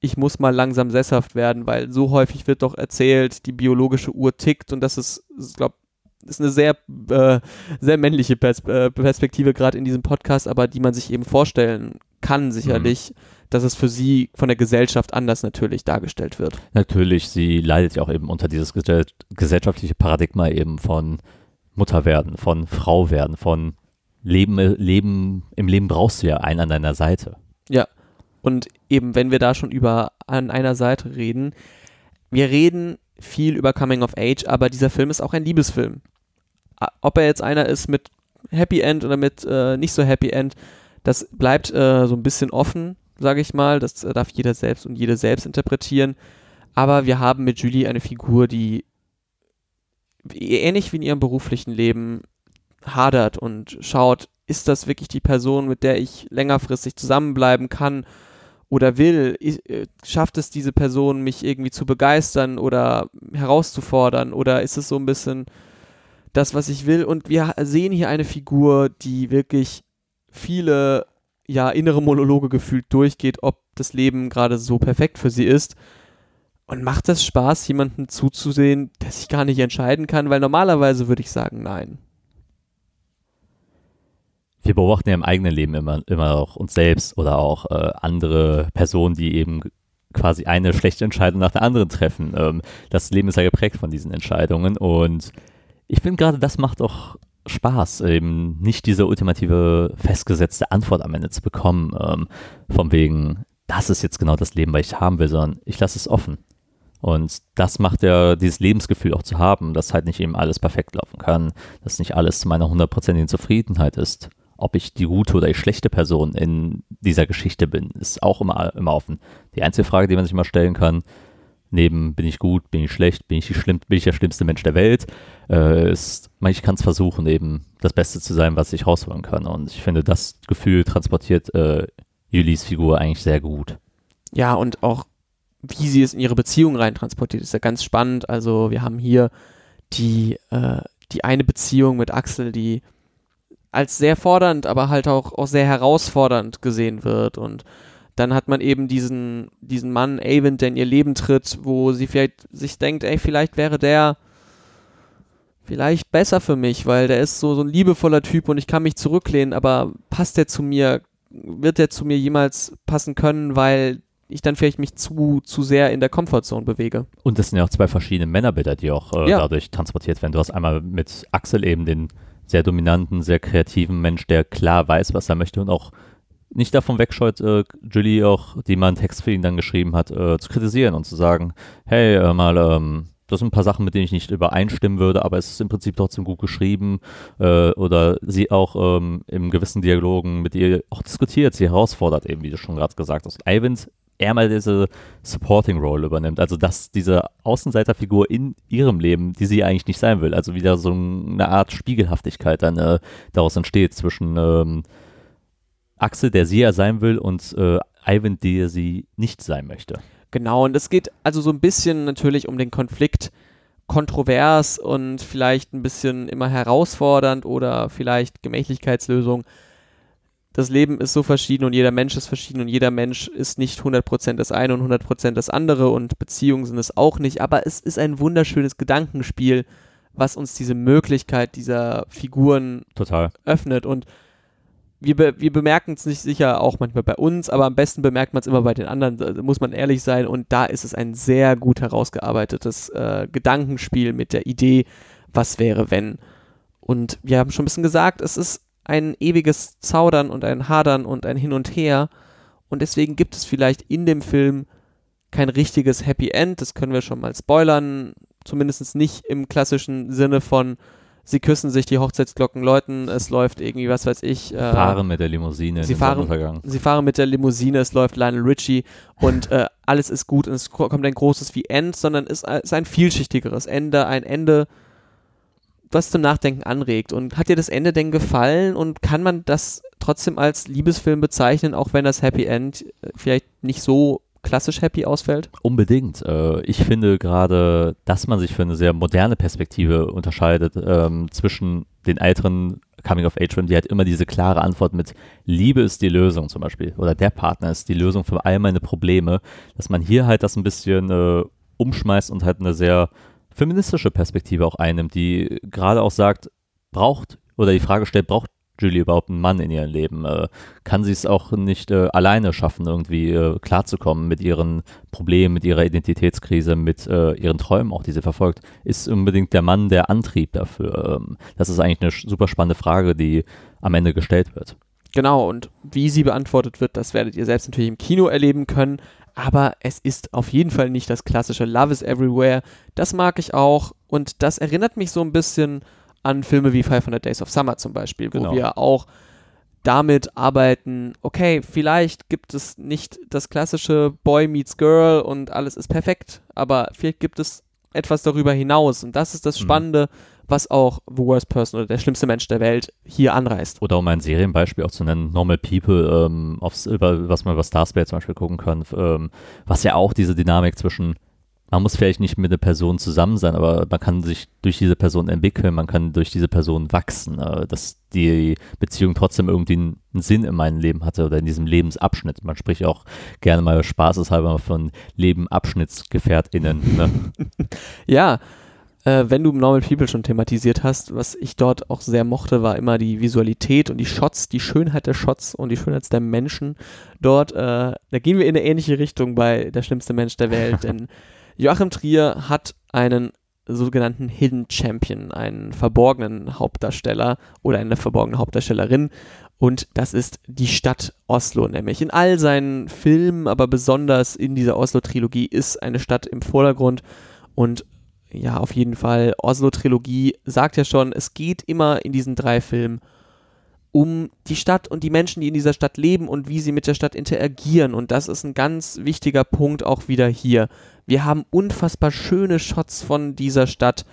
ich muss mal langsam sesshaft werden, weil so häufig wird doch erzählt, die biologische Uhr tickt und das ist, ich glaube, ist eine sehr, äh, sehr männliche Pers äh, Perspektive gerade in diesem Podcast, aber die man sich eben vorstellen kann sicherlich, mhm. dass es für sie von der Gesellschaft anders natürlich dargestellt wird. Natürlich, sie leidet ja auch eben unter dieses gesellschaftliche Paradigma eben von Mutter werden, von Frau werden, von Leben, Leben, im Leben brauchst du ja einen an deiner Seite. Ja. Und eben, wenn wir da schon über an einer Seite reden, wir reden viel über Coming of Age, aber dieser Film ist auch ein Liebesfilm. Ob er jetzt einer ist mit Happy End oder mit äh, nicht so Happy End, das bleibt äh, so ein bisschen offen, sage ich mal. Das äh, darf jeder selbst und jede selbst interpretieren. Aber wir haben mit Julie eine Figur, die ähnlich wie in ihrem beruflichen Leben hadert und schaut, ist das wirklich die Person, mit der ich längerfristig zusammenbleiben kann oder will? Äh, schafft es diese Person, mich irgendwie zu begeistern oder herauszufordern? Oder ist es so ein bisschen das, was ich will? Und wir sehen hier eine Figur, die wirklich viele ja, innere Monologe gefühlt durchgeht, ob das Leben gerade so perfekt für sie ist. Und macht das Spaß, jemanden zuzusehen, der sich gar nicht entscheiden kann? Weil normalerweise würde ich sagen, nein wir beobachten ja im eigenen Leben immer, immer auch uns selbst oder auch äh, andere Personen, die eben quasi eine schlechte Entscheidung nach der anderen treffen. Ähm, das Leben ist ja geprägt von diesen Entscheidungen und ich finde gerade, das macht auch Spaß, eben nicht diese ultimative festgesetzte Antwort am Ende zu bekommen, ähm, von wegen, das ist jetzt genau das Leben, was ich haben will, sondern ich lasse es offen. Und das macht ja dieses Lebensgefühl auch zu haben, dass halt nicht eben alles perfekt laufen kann, dass nicht alles zu meiner hundertprozentigen Zufriedenheit ist. Ob ich die gute oder die schlechte Person in dieser Geschichte bin, ist auch immer, immer offen. Die einzige Frage, die man sich mal stellen kann, neben bin ich gut, bin ich schlecht, bin ich, die schlimm, bin ich der schlimmste Mensch der Welt, äh, ist, ich kann es versuchen, eben das Beste zu sein, was ich rausholen kann. Und ich finde, das Gefühl transportiert äh, Julis Figur eigentlich sehr gut. Ja, und auch wie sie es in ihre Beziehung rein transportiert, ist ja ganz spannend. Also wir haben hier die, äh, die eine Beziehung mit Axel, die als sehr fordernd, aber halt auch, auch sehr herausfordernd gesehen wird. Und dann hat man eben diesen, diesen Mann, Avon, der in ihr Leben tritt, wo sie vielleicht sich denkt, ey, vielleicht wäre der vielleicht besser für mich, weil der ist so, so ein liebevoller Typ und ich kann mich zurücklehnen, aber passt der zu mir, wird der zu mir jemals passen können, weil ich dann vielleicht mich zu, zu sehr in der Comfortzone bewege. Und das sind ja auch zwei verschiedene Männerbilder, die auch äh, ja. dadurch transportiert werden. Du hast einmal mit Axel eben den sehr dominanten, sehr kreativen Mensch, der klar weiß, was er möchte und auch nicht davon wegscheut, äh, Julie auch, die mal einen Text für ihn dann geschrieben hat, äh, zu kritisieren und zu sagen, hey, äh, mal, ähm, das sind ein paar Sachen, mit denen ich nicht übereinstimmen würde, aber es ist im Prinzip trotzdem gut geschrieben. Äh, oder sie auch ähm, im gewissen Dialogen mit ihr auch diskutiert, sie herausfordert eben, wie du schon gerade gesagt hast. Ivans er mal diese Supporting Role übernimmt. Also dass diese Außenseiterfigur in ihrem Leben, die sie eigentlich nicht sein will, also wieder so eine Art Spiegelhaftigkeit dann äh, daraus entsteht zwischen ähm, Axel, der sie ja sein will, und äh, Ivan, der sie nicht sein möchte. Genau, und es geht also so ein bisschen natürlich um den Konflikt kontrovers und vielleicht ein bisschen immer herausfordernd oder vielleicht Gemächlichkeitslösung das Leben ist so verschieden und jeder Mensch ist verschieden und jeder Mensch ist nicht 100% das eine und 100% das andere und Beziehungen sind es auch nicht, aber es ist ein wunderschönes Gedankenspiel, was uns diese Möglichkeit dieser Figuren Total. öffnet und wir, be wir bemerken es nicht sicher auch manchmal bei uns, aber am besten bemerkt man es immer bei den anderen, da muss man ehrlich sein und da ist es ein sehr gut herausgearbeitetes äh, Gedankenspiel mit der Idee, was wäre wenn. Und wir haben schon ein bisschen gesagt, es ist ein ewiges Zaudern und ein Hadern und ein Hin und Her. Und deswegen gibt es vielleicht in dem Film kein richtiges Happy End. Das können wir schon mal spoilern. Zumindest nicht im klassischen Sinne von, sie küssen sich, die Hochzeitsglocken läuten, es läuft irgendwie, was weiß ich. Äh, fahren mit der Limousine sie fahren, sie fahren mit der Limousine, es läuft Lionel Richie und äh, alles ist gut und es kommt ein großes wie End, sondern es ist ein vielschichtigeres Ende, ein Ende, was zum Nachdenken anregt. Und hat dir das Ende denn gefallen und kann man das trotzdem als Liebesfilm bezeichnen, auch wenn das Happy End äh, vielleicht nicht so klassisch happy ausfällt? Unbedingt. Äh, ich finde gerade, dass man sich für eine sehr moderne Perspektive unterscheidet ähm, zwischen den älteren Coming-of-Age-Filmen, die halt immer diese klare Antwort mit Liebe ist die Lösung zum Beispiel oder der Partner ist die Lösung für all meine Probleme, dass man hier halt das ein bisschen äh, umschmeißt und halt eine sehr feministische Perspektive auch einnimmt, die gerade auch sagt, braucht oder die Frage stellt, braucht Julie überhaupt einen Mann in ihrem Leben? Äh, kann sie es auch nicht äh, alleine schaffen, irgendwie äh, klarzukommen mit ihren Problemen, mit ihrer Identitätskrise, mit äh, ihren Träumen, auch die sie verfolgt? Ist unbedingt der Mann der Antrieb dafür? Ähm, das ist eigentlich eine super spannende Frage, die am Ende gestellt wird. Genau, und wie sie beantwortet wird, das werdet ihr selbst natürlich im Kino erleben können aber es ist auf jeden Fall nicht das klassische Love is Everywhere. Das mag ich auch und das erinnert mich so ein bisschen an Filme wie 500 Days of Summer zum Beispiel, wo genau. wir auch damit arbeiten, okay, vielleicht gibt es nicht das klassische Boy meets Girl und alles ist perfekt, aber vielleicht gibt es etwas darüber hinaus und das ist das mhm. Spannende, mhm was auch The Worst Person oder der schlimmste Mensch der Welt hier anreißt. Oder um ein Serienbeispiel auch zu nennen, Normal People, ähm, aufs, über, was man über Starsplay zum Beispiel gucken kann, ähm, was ja auch diese Dynamik zwischen man muss vielleicht nicht mit einer Person zusammen sein, aber man kann sich durch diese Person entwickeln, man kann durch diese Person wachsen, äh, dass die Beziehung trotzdem irgendwie einen, Sinn in meinem Leben hatte oder in diesem Lebensabschnitt. Man spricht auch gerne mal spaßeshalber von Lebenabschnittsgefährtinnen. Ne? ja, Äh, wenn du Normal People schon thematisiert hast, was ich dort auch sehr mochte, war immer die Visualität und die Shots, die Schönheit der Shots und die Schönheit der Menschen dort. Äh, da gehen wir in eine ähnliche Richtung bei Der schlimmste Mensch der Welt, denn Joachim Trier hat einen sogenannten Hidden Champion, einen verborgenen Hauptdarsteller oder eine verborgene Hauptdarstellerin. Und das ist die Stadt Oslo, nämlich in all seinen Filmen, aber besonders in dieser Oslo-Trilogie ist eine Stadt im Vordergrund. Und ja, auf jeden Fall, Oslo-Trilogie sagt ja schon, es geht immer in diesen drei Filmen um die Stadt und die Menschen, die in dieser Stadt leben und wie sie mit der Stadt interagieren. Und das ist ein ganz wichtiger Punkt auch wieder hier. Wir haben unfassbar schöne Shots von dieser Stadt,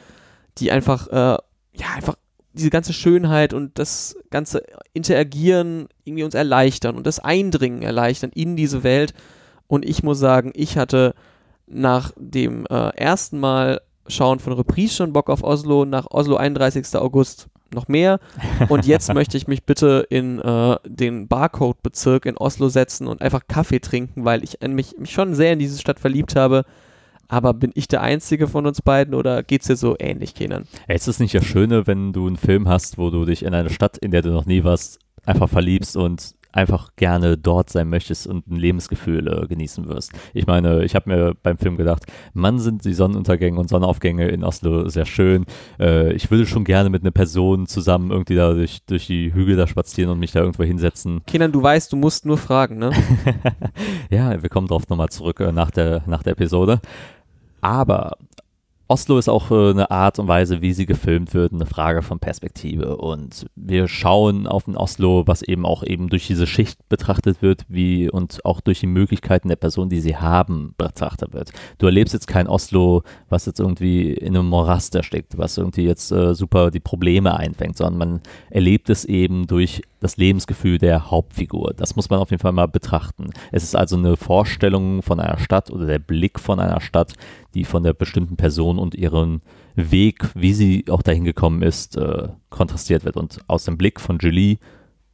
die einfach, äh, ja, einfach diese ganze Schönheit und das ganze Interagieren irgendwie uns erleichtern und das Eindringen erleichtern in diese Welt. Und ich muss sagen, ich hatte nach dem äh, ersten Mal Schauen von Reprise schon Bock auf Oslo, nach Oslo 31. August noch mehr. Und jetzt möchte ich mich bitte in äh, den Barcode-Bezirk in Oslo setzen und einfach Kaffee trinken, weil ich mich, mich schon sehr in diese Stadt verliebt habe. Aber bin ich der Einzige von uns beiden oder geht es dir so ähnlich, Kenan? Ey, ist es nicht das Schöne, wenn du einen Film hast, wo du dich in eine Stadt, in der du noch nie warst, einfach verliebst und einfach gerne dort sein möchtest und ein Lebensgefühl äh, genießen wirst. Ich meine, ich habe mir beim Film gedacht, Mann, sind die Sonnenuntergänge und Sonnenaufgänge in Oslo sehr schön. Äh, ich würde schon gerne mit einer Person zusammen irgendwie da durch, durch die Hügel da spazieren und mich da irgendwo hinsetzen. Kindern, du weißt, du musst nur fragen, ne? ja, wir kommen drauf nochmal zurück äh, nach, der, nach der Episode. Aber Oslo ist auch äh, eine Art und Weise, wie sie gefilmt wird, eine Frage von Perspektive. Und wir schauen auf ein Oslo, was eben auch eben durch diese Schicht betrachtet wird, wie und auch durch die Möglichkeiten der Person, die sie haben, betrachtet wird. Du erlebst jetzt kein Oslo, was jetzt irgendwie in einem Morast erstickt, was irgendwie jetzt äh, super die Probleme einfängt, sondern man erlebt es eben durch das Lebensgefühl der Hauptfigur. Das muss man auf jeden Fall mal betrachten. Es ist also eine Vorstellung von einer Stadt oder der Blick von einer Stadt, die von der bestimmten Person und ihren Weg, wie sie auch dahin gekommen ist, äh, kontrastiert wird. Und aus dem Blick von Julie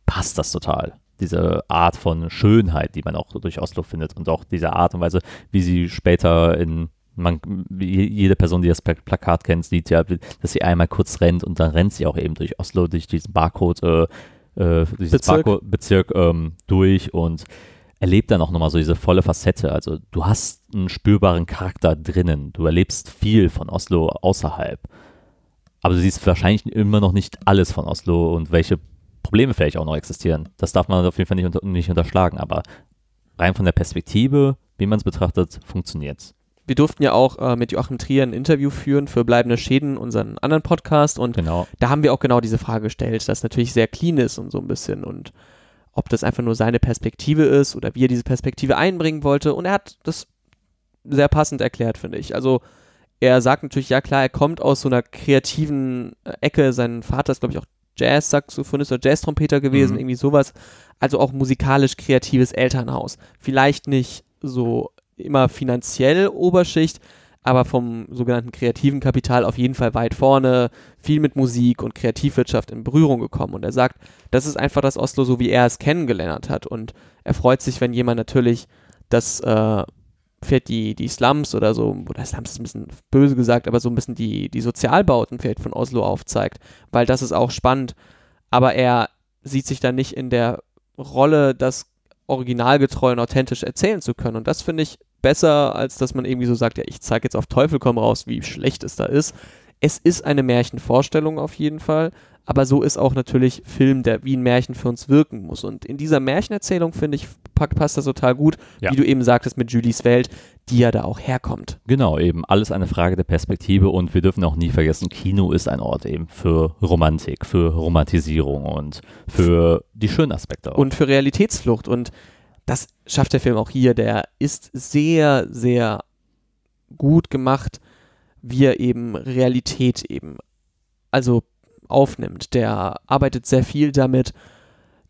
passt das total. Diese Art von Schönheit, die man auch durch Oslo findet und auch diese Art und Weise, wie sie später in man, jede Person, die das Plakat kennt, sieht ja, dass sie einmal kurz rennt und dann rennt sie auch eben durch Oslo, durch diesen Barcode, äh, äh, dieses Bezirk, Bezirk ähm, durch und erlebt dann auch nochmal so diese volle Facette. Also du hast einen spürbaren Charakter drinnen. Du erlebst viel von Oslo außerhalb. Aber du siehst wahrscheinlich immer noch nicht alles von Oslo und welche Probleme vielleicht auch noch existieren. Das darf man auf jeden Fall nicht, unter, nicht unterschlagen. Aber rein von der Perspektive, wie man es betrachtet, funktioniert es wir durften ja auch äh, mit Joachim Trier ein Interview führen für bleibende Schäden, unseren anderen Podcast. Und genau. da haben wir auch genau diese Frage gestellt, dass natürlich sehr clean ist und so ein bisschen. Und ob das einfach nur seine Perspektive ist oder wie er diese Perspektive einbringen wollte. Und er hat das sehr passend erklärt, finde ich. Also er sagt natürlich, ja klar, er kommt aus so einer kreativen äh, Ecke. Sein Vater ist, glaube ich, auch Jazz-Saxophonist oder Jazz-Trompeter gewesen, mhm. irgendwie sowas. Also auch musikalisch kreatives Elternhaus. Vielleicht nicht so immer finanziell Oberschicht, aber vom sogenannten kreativen Kapital auf jeden Fall weit vorne, viel mit Musik und Kreativwirtschaft in Berührung gekommen. Und er sagt, das ist einfach das Oslo, so wie er es kennengelernt hat. Und er freut sich, wenn jemand natürlich das äh, vielleicht die, die Slums oder so, oder Slums ist ein bisschen böse gesagt, aber so ein bisschen die, die Sozialbauten vielleicht von Oslo aufzeigt, weil das ist auch spannend. Aber er sieht sich dann nicht in der Rolle, das originalgetreu und authentisch erzählen zu können. Und das finde ich besser, als dass man irgendwie so sagt, ja, ich zeige jetzt auf Teufel komm raus, wie schlecht es da ist. Es ist eine Märchenvorstellung auf jeden Fall, aber so ist auch natürlich Film, der wie ein Märchen für uns wirken muss. Und in dieser Märchenerzählung, finde ich, passt das total gut, ja. wie du eben sagtest mit Julies Welt, die ja da auch herkommt. Genau, eben alles eine Frage der Perspektive und wir dürfen auch nie vergessen, Kino ist ein Ort eben für Romantik, für Romantisierung und für die schönen Aspekte auch. Und für Realitätsflucht und das schafft der Film auch hier. Der ist sehr, sehr gut gemacht, wie er eben Realität eben, also aufnimmt. Der arbeitet sehr viel damit,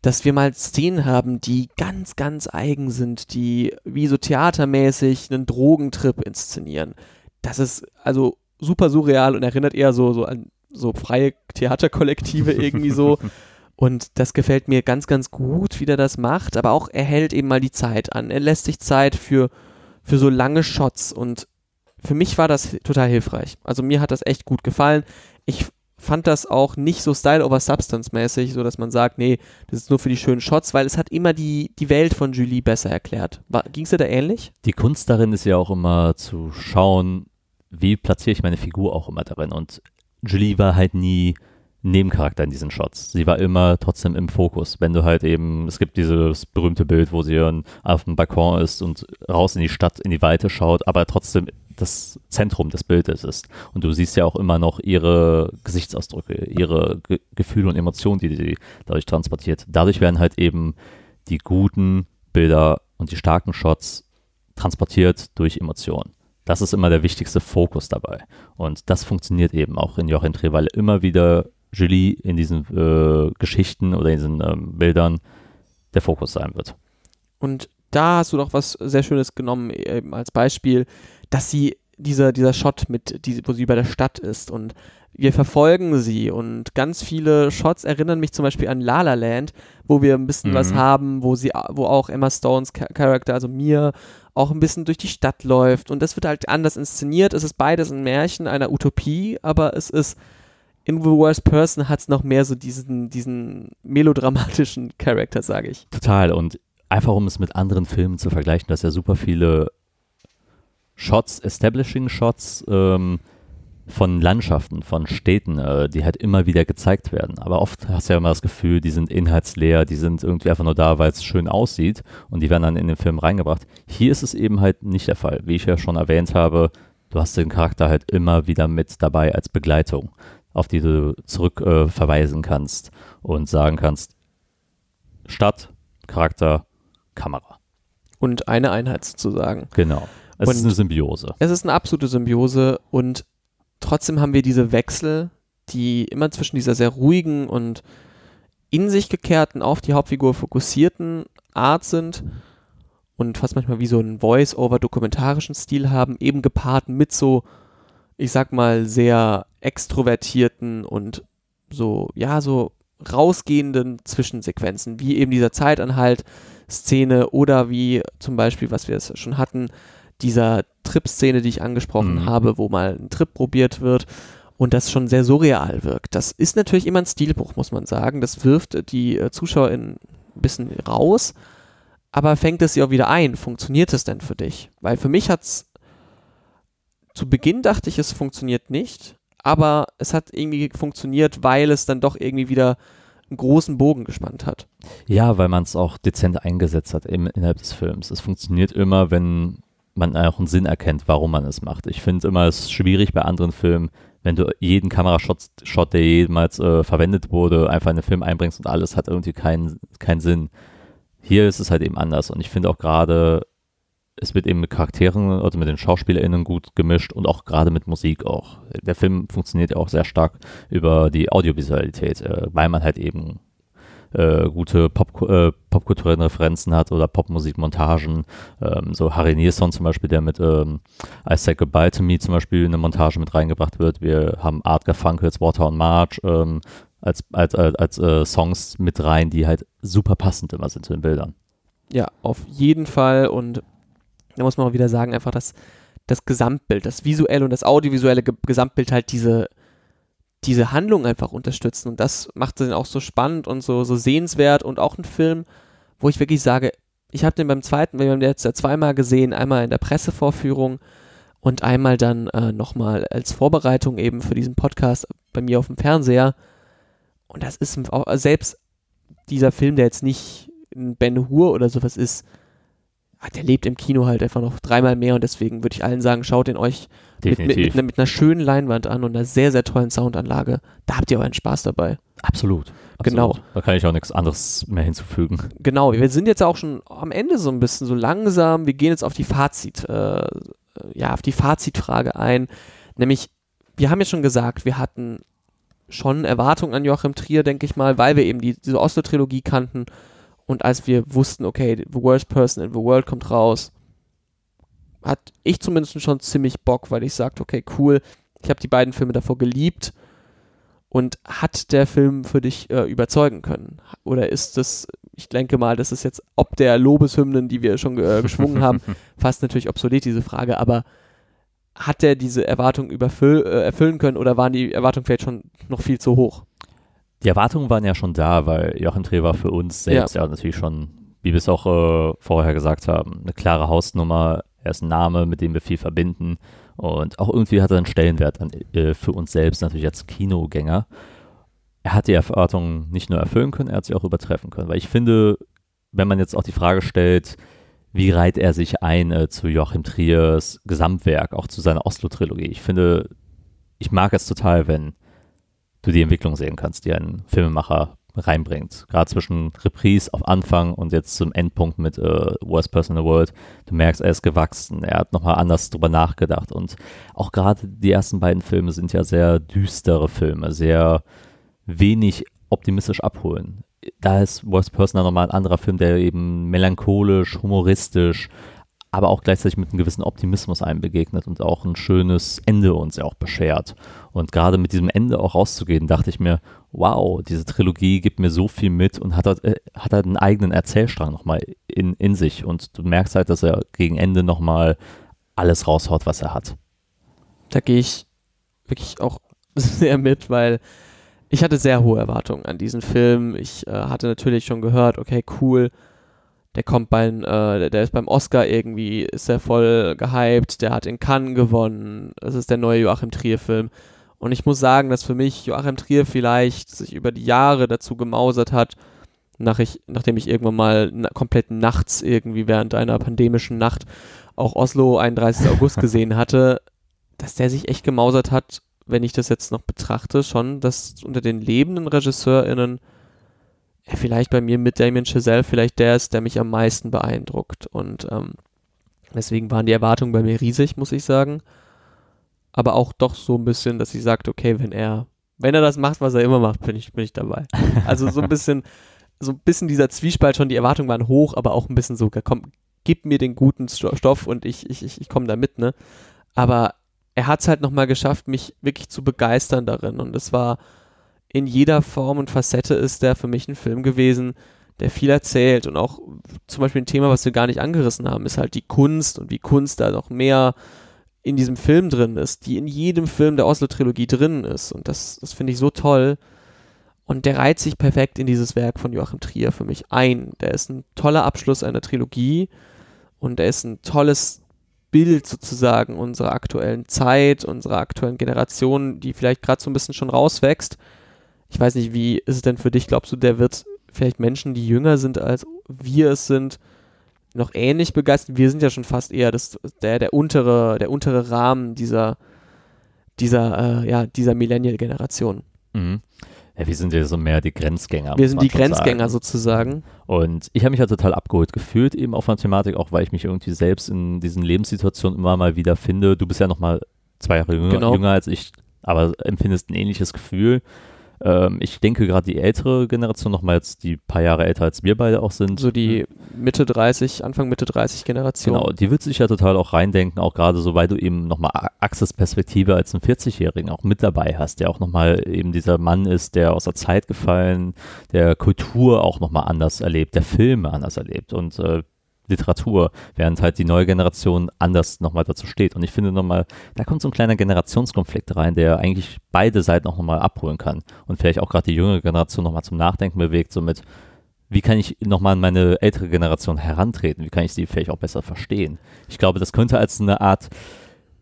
dass wir mal Szenen haben, die ganz, ganz eigen sind, die wie so theatermäßig einen Drogentrip inszenieren. Das ist also super surreal und erinnert eher so, so an so freie Theaterkollektive irgendwie so. Und das gefällt mir ganz, ganz gut, wie der das macht. Aber auch er hält eben mal die Zeit an. Er lässt sich Zeit für, für so lange Shots und für mich war das total hilfreich. Also mir hat das echt gut gefallen. Ich fand das auch nicht so Style over Substance mäßig, so dass man sagt, nee, das ist nur für die schönen Shots, weil es hat immer die, die Welt von Julie besser erklärt. Ging es dir da ähnlich? Die Kunst darin ist ja auch immer zu schauen, wie platziere ich meine Figur auch immer darin. Und Julie war halt nie Nebencharakter in diesen Shots. Sie war immer trotzdem im Fokus. Wenn du halt eben, es gibt dieses berühmte Bild, wo sie auf dem Balkon ist und raus in die Stadt, in die Weite schaut, aber trotzdem das Zentrum des Bildes ist. Und du siehst ja auch immer noch ihre Gesichtsausdrücke, ihre Ge Gefühle und Emotionen, die sie dadurch transportiert. Dadurch werden halt eben die guten Bilder und die starken Shots transportiert durch Emotionen. Das ist immer der wichtigste Fokus dabei. Und das funktioniert eben auch in Joachim weil immer wieder Julie in diesen äh, Geschichten oder in diesen ähm, Bildern der Fokus sein wird. Und da hast du doch was sehr Schönes genommen, eben als Beispiel, dass sie dieser, dieser Shot mit, die, wo sie bei der Stadt ist und wir verfolgen sie und ganz viele Shots erinnern mich zum Beispiel an La La Land, wo wir ein bisschen mhm. was haben, wo sie, wo auch Emma Stones Charakter, also mir, auch ein bisschen durch die Stadt läuft und das wird halt anders inszeniert. Es ist beides ein Märchen einer Utopie, aber es ist in The Worst Person hat es noch mehr so diesen, diesen melodramatischen Charakter, sage ich. Total und einfach um es mit anderen Filmen zu vergleichen, dass ja super viele Shots, Establishing Shots ähm, von Landschaften, von Städten, äh, die halt immer wieder gezeigt werden. Aber oft hast du ja immer das Gefühl, die sind inhaltsleer, die sind irgendwie einfach nur da, weil es schön aussieht und die werden dann in den Film reingebracht. Hier ist es eben halt nicht der Fall. Wie ich ja schon erwähnt habe, du hast den Charakter halt immer wieder mit dabei als Begleitung, auf die du zurück äh, verweisen kannst und sagen kannst, Stadt, Charakter, Kamera. Und eine Einheit sozusagen. Genau. Es und ist eine Symbiose. Es ist eine absolute Symbiose und trotzdem haben wir diese Wechsel, die immer zwischen dieser sehr ruhigen und in sich gekehrten, auf die Hauptfigur fokussierten Art sind und fast manchmal wie so einen Voice-over-dokumentarischen Stil haben, eben gepaart mit so, ich sag mal, sehr extrovertierten und so, ja, so rausgehenden Zwischensequenzen, wie eben dieser Zeitanhalt, Szene oder wie zum Beispiel, was wir es schon hatten, dieser Trip-Szene, die ich angesprochen mhm. habe, wo mal ein Trip probiert wird und das schon sehr surreal wirkt. Das ist natürlich immer ein Stilbruch, muss man sagen. Das wirft die äh, Zuschauer ein bisschen raus, aber fängt es sie auch wieder ein? Funktioniert es denn für dich? Weil für mich hat es zu Beginn dachte ich, es funktioniert nicht, aber es hat irgendwie funktioniert, weil es dann doch irgendwie wieder einen großen Bogen gespannt hat. Ja, weil man es auch dezent eingesetzt hat im, innerhalb des Films. Es funktioniert immer, wenn man auch einen Sinn erkennt, warum man es macht. Ich finde immer es schwierig bei anderen Filmen, wenn du jeden Kamerashot, Shot, der jemals äh, verwendet wurde, einfach in den Film einbringst und alles hat irgendwie keinen keinen Sinn. Hier ist es halt eben anders und ich finde auch gerade, es wird eben mit Charakteren, also mit den SchauspielerInnen gut gemischt und auch gerade mit Musik auch. Der Film funktioniert ja auch sehr stark über die Audiovisualität, äh, weil man halt eben äh, gute Pop, äh, popkulturellen Referenzen hat oder Popmusikmontagen. Ähm, so Harry Nilsson zum Beispiel, der mit ähm, I Say Goodbye to Me zum Beispiel eine Montage mit reingebracht wird. Wir haben Art Garfunkels Water on March ähm, als, als, als, als äh, Songs mit rein, die halt super passend immer sind zu den Bildern. Ja, auf jeden Fall und da muss man auch wieder sagen, einfach das, das Gesamtbild, das visuelle und das audiovisuelle Ge Gesamtbild halt diese diese Handlung einfach unterstützen. Und das macht den auch so spannend und so, so sehenswert und auch ein Film, wo ich wirklich sage, ich habe den beim zweiten, wir haben den jetzt ja zweimal gesehen, einmal in der Pressevorführung und einmal dann äh, nochmal als Vorbereitung eben für diesen Podcast bei mir auf dem Fernseher. Und das ist selbst dieser Film, der jetzt nicht ein Ben Hur oder sowas ist, der lebt im Kino halt einfach noch dreimal mehr und deswegen würde ich allen sagen, schaut den euch mit, mit, mit, mit, einer schönen Leinwand an und einer sehr, sehr tollen Soundanlage. Da habt ihr auch einen Spaß dabei. Absolut. Genau. Absolut. Da kann ich auch nichts anderes mehr hinzufügen. Genau, wir sind jetzt auch schon am Ende so ein bisschen so langsam. Wir gehen jetzt auf die Fazit, äh, ja, auf die Fazitfrage ein. Nämlich, wir haben ja schon gesagt, wir hatten schon Erwartungen an Joachim Trier, denke ich mal, weil wir eben die, diese Oslo-Trilogie kannten. Und als wir wussten, okay, The Worst Person in the World kommt raus, hat ich zumindest schon ziemlich Bock, weil ich sagte, okay, cool, ich habe die beiden Filme davor geliebt und hat der Film für dich äh, überzeugen können? Oder ist das, ich denke mal, das ist jetzt, ob der Lobeshymnen, die wir schon äh, geschwungen haben, fast natürlich obsolet, diese Frage, aber hat der diese Erwartung überfüll, äh, erfüllen können oder waren die Erwartungen vielleicht schon noch viel zu hoch? Die Erwartungen waren ja schon da, weil Joachim Trier war für uns selbst ja, ja natürlich schon, wie wir es auch äh, vorher gesagt haben, eine klare Hausnummer. Er ist ein Name, mit dem wir viel verbinden. Und auch irgendwie hat er einen Stellenwert an, äh, für uns selbst, natürlich als Kinogänger. Er hat die Erwartungen nicht nur erfüllen können, er hat sie auch übertreffen können. Weil ich finde, wenn man jetzt auch die Frage stellt, wie reiht er sich ein äh, zu Joachim Triers Gesamtwerk, auch zu seiner Oslo-Trilogie. Ich finde, ich mag es total, wenn du die Entwicklung sehen kannst, die ein Filmemacher reinbringt. Gerade zwischen Reprise auf Anfang und jetzt zum Endpunkt mit äh, Worst Person in the World. Du merkst, er ist gewachsen, er hat nochmal anders drüber nachgedacht. Und auch gerade die ersten beiden Filme sind ja sehr düstere Filme, sehr wenig optimistisch abholen da ist Worst Person nochmal ein anderer Film, der eben melancholisch, humoristisch, aber auch gleichzeitig mit einem gewissen Optimismus einem begegnet und auch ein schönes Ende uns ja auch beschert. Und gerade mit diesem Ende auch rauszugehen, dachte ich mir, wow, diese Trilogie gibt mir so viel mit und hat, äh, hat halt einen eigenen Erzählstrang nochmal in, in sich. Und du merkst halt, dass er gegen Ende nochmal alles raushaut, was er hat. Da gehe ich wirklich auch sehr mit, weil ich hatte sehr hohe Erwartungen an diesen Film. Ich äh, hatte natürlich schon gehört, okay, cool, der kommt beim, äh, der ist beim Oscar irgendwie, ist er voll gehypt, der hat in Cannes gewonnen, das ist der neue Joachim Trier-Film. Und ich muss sagen, dass für mich Joachim Trier vielleicht sich über die Jahre dazu gemausert hat, nach ich, nachdem ich irgendwann mal na, komplett nachts irgendwie während einer pandemischen Nacht auch Oslo 31. August gesehen hatte, dass der sich echt gemausert hat, wenn ich das jetzt noch betrachte, schon, dass unter den lebenden RegisseurInnen vielleicht bei mir mit Damien Chazelle vielleicht der ist, der mich am meisten beeindruckt. Und ähm, deswegen waren die Erwartungen bei mir riesig, muss ich sagen. Aber auch doch so ein bisschen, dass ich sagte, okay, wenn er, wenn er das macht, was er immer macht, bin ich, bin ich dabei. Also so ein bisschen, so ein bisschen dieser Zwiespalt schon, die Erwartungen waren hoch, aber auch ein bisschen so, komm, gib mir den guten Stoff und ich, ich, ich, ich komme da mit, ne? Aber er hat es halt nochmal geschafft, mich wirklich zu begeistern darin. Und es war in jeder Form und Facette ist der für mich ein Film gewesen, der viel erzählt. Und auch zum Beispiel ein Thema, was wir gar nicht angerissen haben, ist halt die Kunst und wie Kunst da noch mehr in diesem Film drin ist, die in jedem Film der Oslo-Trilogie drin ist. Und das, das finde ich so toll. Und der reiht sich perfekt in dieses Werk von Joachim Trier für mich ein. Der ist ein toller Abschluss einer Trilogie und er ist ein tolles Bild sozusagen unserer aktuellen Zeit, unserer aktuellen Generation, die vielleicht gerade so ein bisschen schon rauswächst. Ich weiß nicht, wie ist es denn für dich? Glaubst du, der wird vielleicht Menschen, die jünger sind als wir es sind, noch ähnlich begeistert? Wir sind ja schon fast eher das, der, der untere, der untere Rahmen dieser, dieser, äh, ja, dieser Millennial-Generation. Mhm. Ja, wir sind ja so mehr die Grenzgänger. Wir sind die Grenzgänger sagen. sozusagen. Und ich habe mich ja total abgeholt gefühlt, eben auf einer Thematik, auch weil ich mich irgendwie selbst in diesen Lebenssituationen immer mal wieder finde. Du bist ja noch mal zwei Jahre jünger, genau. jünger als ich, aber empfindest ein ähnliches Gefühl. Ähm, ich denke gerade die ältere Generation, nochmal jetzt die paar Jahre älter als wir beide auch sind. So die Mitte 30, Anfang Mitte 30 Generation. Genau, die wird sich ja total auch reindenken, auch gerade so, weil du eben nochmal Access-Perspektive als ein 40-Jährigen auch mit dabei hast, der auch nochmal eben dieser Mann ist, der aus der Zeit gefallen, der Kultur auch nochmal anders erlebt, der Filme anders erlebt und äh, Literatur, während halt die neue Generation anders nochmal dazu steht. Und ich finde nochmal, da kommt so ein kleiner Generationskonflikt rein, der eigentlich beide Seiten auch nochmal abholen kann und vielleicht auch gerade die jüngere Generation nochmal zum Nachdenken bewegt, somit, wie kann ich nochmal an meine ältere Generation herantreten? Wie kann ich sie vielleicht auch besser verstehen? Ich glaube, das könnte als eine Art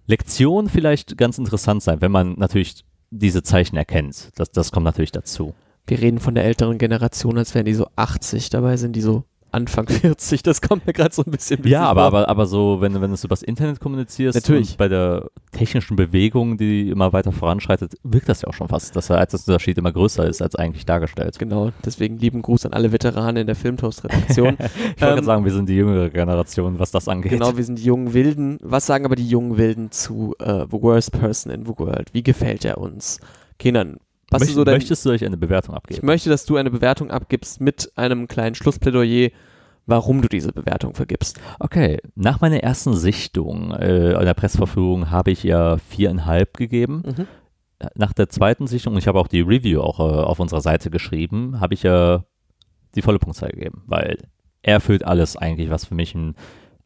Lektion vielleicht ganz interessant sein, wenn man natürlich diese Zeichen erkennt. Das, das kommt natürlich dazu. Wir reden von der älteren Generation, als wären die so 80, dabei sind die so Anfang 40, das kommt mir gerade so ein bisschen Ja, aber, aber, aber so, wenn, wenn du es übers Internet kommunizierst Natürlich. bei der technischen Bewegung, die immer weiter voranschreitet, wirkt das ja auch schon fast, dass der Altersunterschied immer größer ist als eigentlich dargestellt. Genau, deswegen lieben Gruß an alle Veteranen in der Filmtoast-Redaktion. ich wollte ähm, sagen, wir sind die jüngere Generation, was das angeht. Genau, wir sind die jungen Wilden. Was sagen aber die jungen Wilden zu uh, The Worst Person in the World? Wie gefällt er uns? Kindern, was Möcht, so dein, möchtest du euch eine Bewertung abgeben? Ich möchte, dass du eine Bewertung abgibst mit einem kleinen Schlussplädoyer, warum du diese Bewertung vergibst. Okay, nach meiner ersten Sichtung äh, einer Pressverfügung habe ich ja viereinhalb gegeben. Mhm. Nach der zweiten Sichtung, ich habe auch die Review auch äh, auf unserer Seite geschrieben, habe ich ja die volle Punktzahl gegeben, weil er erfüllt alles eigentlich, was für mich ein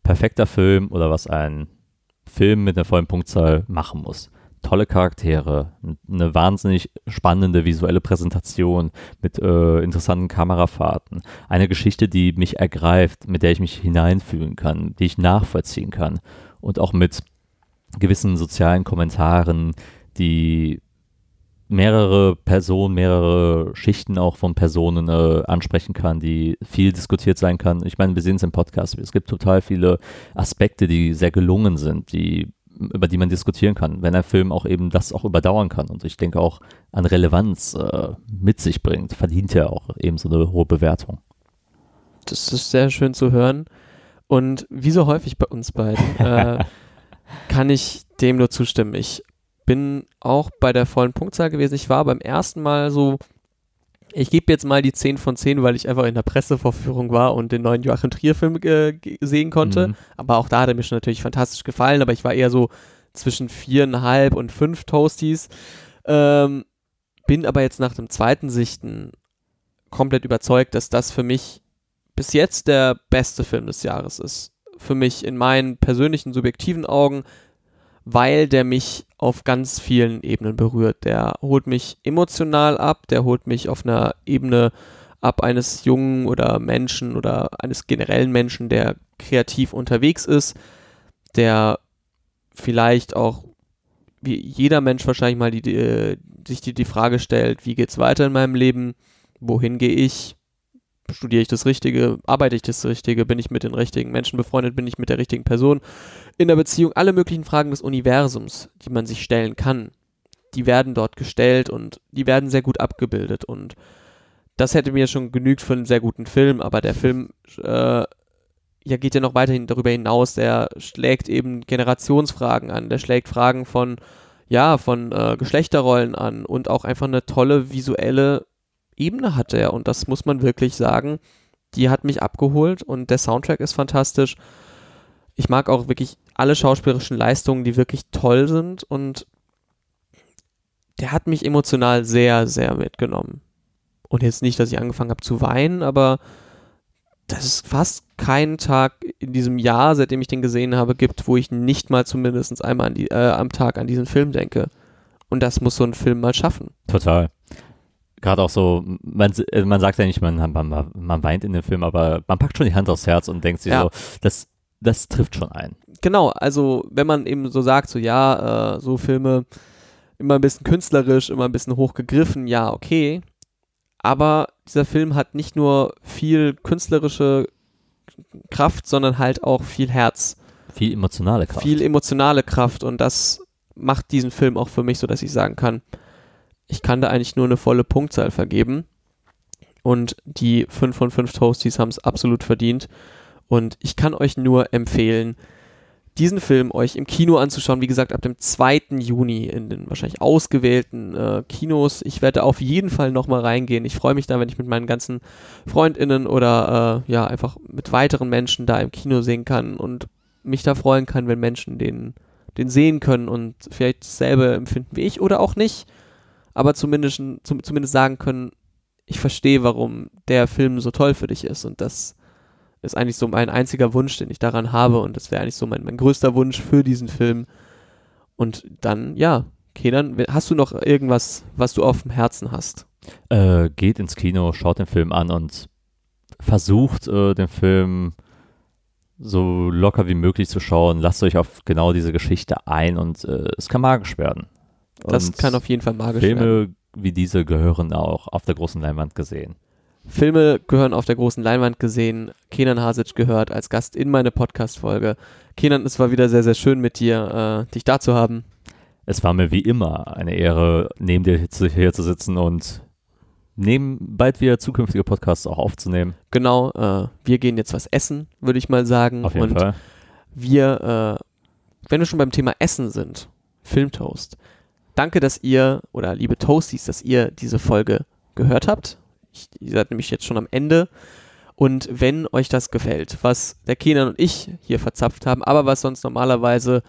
perfekter Film oder was ein Film mit einer vollen Punktzahl machen muss. Tolle Charaktere, eine wahnsinnig spannende visuelle Präsentation mit äh, interessanten Kamerafahrten, eine Geschichte, die mich ergreift, mit der ich mich hineinfühlen kann, die ich nachvollziehen kann und auch mit gewissen sozialen Kommentaren, die mehrere Personen, mehrere Schichten auch von Personen äh, ansprechen kann, die viel diskutiert sein kann. Ich meine, wir sehen es im Podcast. Es gibt total viele Aspekte, die sehr gelungen sind, die über die man diskutieren kann, wenn ein Film auch eben das auch überdauern kann und ich denke auch an Relevanz äh, mit sich bringt, verdient er auch eben so eine hohe Bewertung. Das ist sehr schön zu hören und wie so häufig bei uns beiden äh, kann ich dem nur zustimmen. Ich bin auch bei der vollen Punktzahl gewesen. Ich war beim ersten Mal so, ich gebe jetzt mal die 10 von 10, weil ich einfach in der Pressevorführung war und den neuen Joachim Trier-Film äh, sehen konnte. Mhm. Aber auch da hat er mir schon natürlich fantastisch gefallen, aber ich war eher so zwischen viereinhalb und fünf Toasties. Ähm, bin aber jetzt nach dem zweiten Sichten komplett überzeugt, dass das für mich bis jetzt der beste Film des Jahres ist. Für mich in meinen persönlichen, subjektiven Augen weil der mich auf ganz vielen Ebenen berührt. Der holt mich emotional ab, der holt mich auf einer Ebene ab eines jungen oder Menschen oder eines generellen Menschen, der kreativ unterwegs ist, der vielleicht auch wie jeder Mensch wahrscheinlich mal die, die, sich die, die Frage stellt, wie geht's weiter in meinem Leben, wohin gehe ich, studiere ich das Richtige, arbeite ich das Richtige, bin ich mit den richtigen Menschen befreundet, bin ich mit der richtigen Person. In der Beziehung, alle möglichen Fragen des Universums, die man sich stellen kann, die werden dort gestellt und die werden sehr gut abgebildet. Und das hätte mir schon genügt für einen sehr guten Film, aber der Film äh, ja, geht ja noch weiterhin darüber hinaus, der schlägt eben Generationsfragen an, der schlägt Fragen von ja, von äh, Geschlechterrollen an und auch einfach eine tolle visuelle Ebene hat er und das muss man wirklich sagen. Die hat mich abgeholt und der Soundtrack ist fantastisch. Ich mag auch wirklich alle schauspielerischen Leistungen, die wirklich toll sind und der hat mich emotional sehr, sehr mitgenommen. Und jetzt nicht, dass ich angefangen habe zu weinen, aber dass es fast keinen Tag in diesem Jahr, seitdem ich den gesehen habe, gibt, wo ich nicht mal zumindest einmal die, äh, am Tag an diesen Film denke. Und das muss so ein Film mal schaffen. Total gerade auch so, man, äh, man sagt ja nicht, man, man, man weint in dem Film, aber man packt schon die Hand aufs Herz und denkt sich ja. so, das, das trifft schon ein. Genau, also wenn man eben so sagt, so ja, äh, so Filme immer ein bisschen künstlerisch, immer ein bisschen hochgegriffen, ja, okay. Aber dieser Film hat nicht nur viel künstlerische Kraft, sondern halt auch viel Herz. Viel emotionale Kraft. Viel emotionale Kraft und das macht diesen Film auch für mich so, dass ich sagen kann, ich kann da eigentlich nur eine volle Punktzahl vergeben. Und die 5 von 5 Toasties haben es absolut verdient. Und ich kann euch nur empfehlen, diesen Film euch im Kino anzuschauen. Wie gesagt, ab dem 2. Juni in den wahrscheinlich ausgewählten äh, Kinos. Ich werde auf jeden Fall nochmal reingehen. Ich freue mich da, wenn ich mit meinen ganzen FreundInnen oder äh, ja, einfach mit weiteren Menschen da im Kino sehen kann und mich da freuen kann, wenn Menschen den, den sehen können und vielleicht dasselbe empfinden wie ich oder auch nicht aber zumindest, zum, zumindest sagen können, ich verstehe, warum der Film so toll für dich ist. Und das ist eigentlich so mein einziger Wunsch, den ich daran habe. Und das wäre eigentlich so mein, mein größter Wunsch für diesen Film. Und dann, ja, Kenan, hast du noch irgendwas, was du auf dem Herzen hast? Äh, geht ins Kino, schaut den Film an und versucht äh, den Film so locker wie möglich zu schauen. Lasst euch auf genau diese Geschichte ein und äh, es kann magisch werden. Das kann auf jeden Fall magisch Filme werden. wie diese gehören auch auf der großen Leinwand gesehen. Filme gehören auf der großen Leinwand gesehen. Kenan Hasic gehört als Gast in meine Podcast-Folge. Kenan, es war wieder sehr, sehr schön mit dir, äh, dich da zu haben. Es war mir wie immer eine Ehre, neben dir hier zu sitzen und neben bald wieder zukünftige Podcasts auch aufzunehmen. Genau, äh, wir gehen jetzt was essen, würde ich mal sagen. Auf jeden und Fall. Wir, äh, wenn wir schon beim Thema Essen sind, Filmtoast, Danke, dass ihr, oder liebe Toasties, dass ihr diese Folge gehört habt. Ich, ihr seid nämlich jetzt schon am Ende. Und wenn euch das gefällt, was der Kenan und ich hier verzapft haben, aber was sonst normalerweise,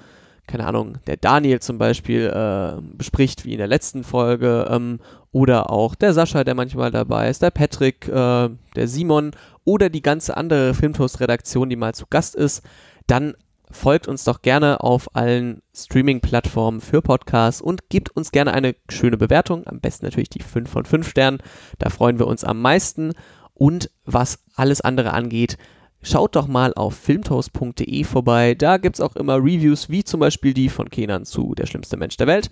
keine Ahnung, der Daniel zum Beispiel äh, bespricht, wie in der letzten Folge, ähm, oder auch der Sascha, der manchmal dabei ist, der Patrick, äh, der Simon oder die ganze andere Filmtoast-Redaktion, die mal zu Gast ist, dann folgt uns doch gerne auf allen Streaming-Plattformen für Podcasts und gebt uns gerne eine schöne Bewertung. Am besten natürlich die 5 von 5 Sternen. Da freuen wir uns am meisten. Und was alles andere angeht, schaut doch mal auf filmtoast.de vorbei. Da gibt es auch immer Reviews, wie zum Beispiel die von Kenan zu Der schlimmste Mensch der Welt.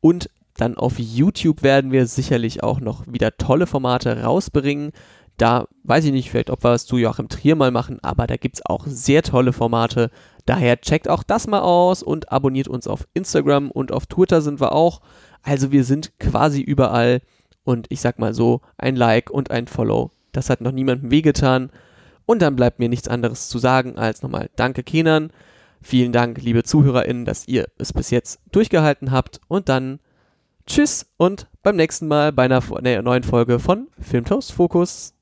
Und dann auf YouTube werden wir sicherlich auch noch wieder tolle Formate rausbringen. Da weiß ich nicht, vielleicht ob wir es zu Joachim Trier mal machen, aber da gibt es auch sehr tolle Formate. Daher checkt auch das mal aus und abonniert uns auf Instagram und auf Twitter sind wir auch. Also wir sind quasi überall und ich sag mal so, ein Like und ein Follow, das hat noch niemandem wehgetan. Und dann bleibt mir nichts anderes zu sagen als nochmal Danke Kenan. Vielen Dank, liebe ZuhörerInnen, dass ihr es bis jetzt durchgehalten habt und dann Tschüss und beim nächsten Mal bei einer neuen Folge von Filmtoast Fokus.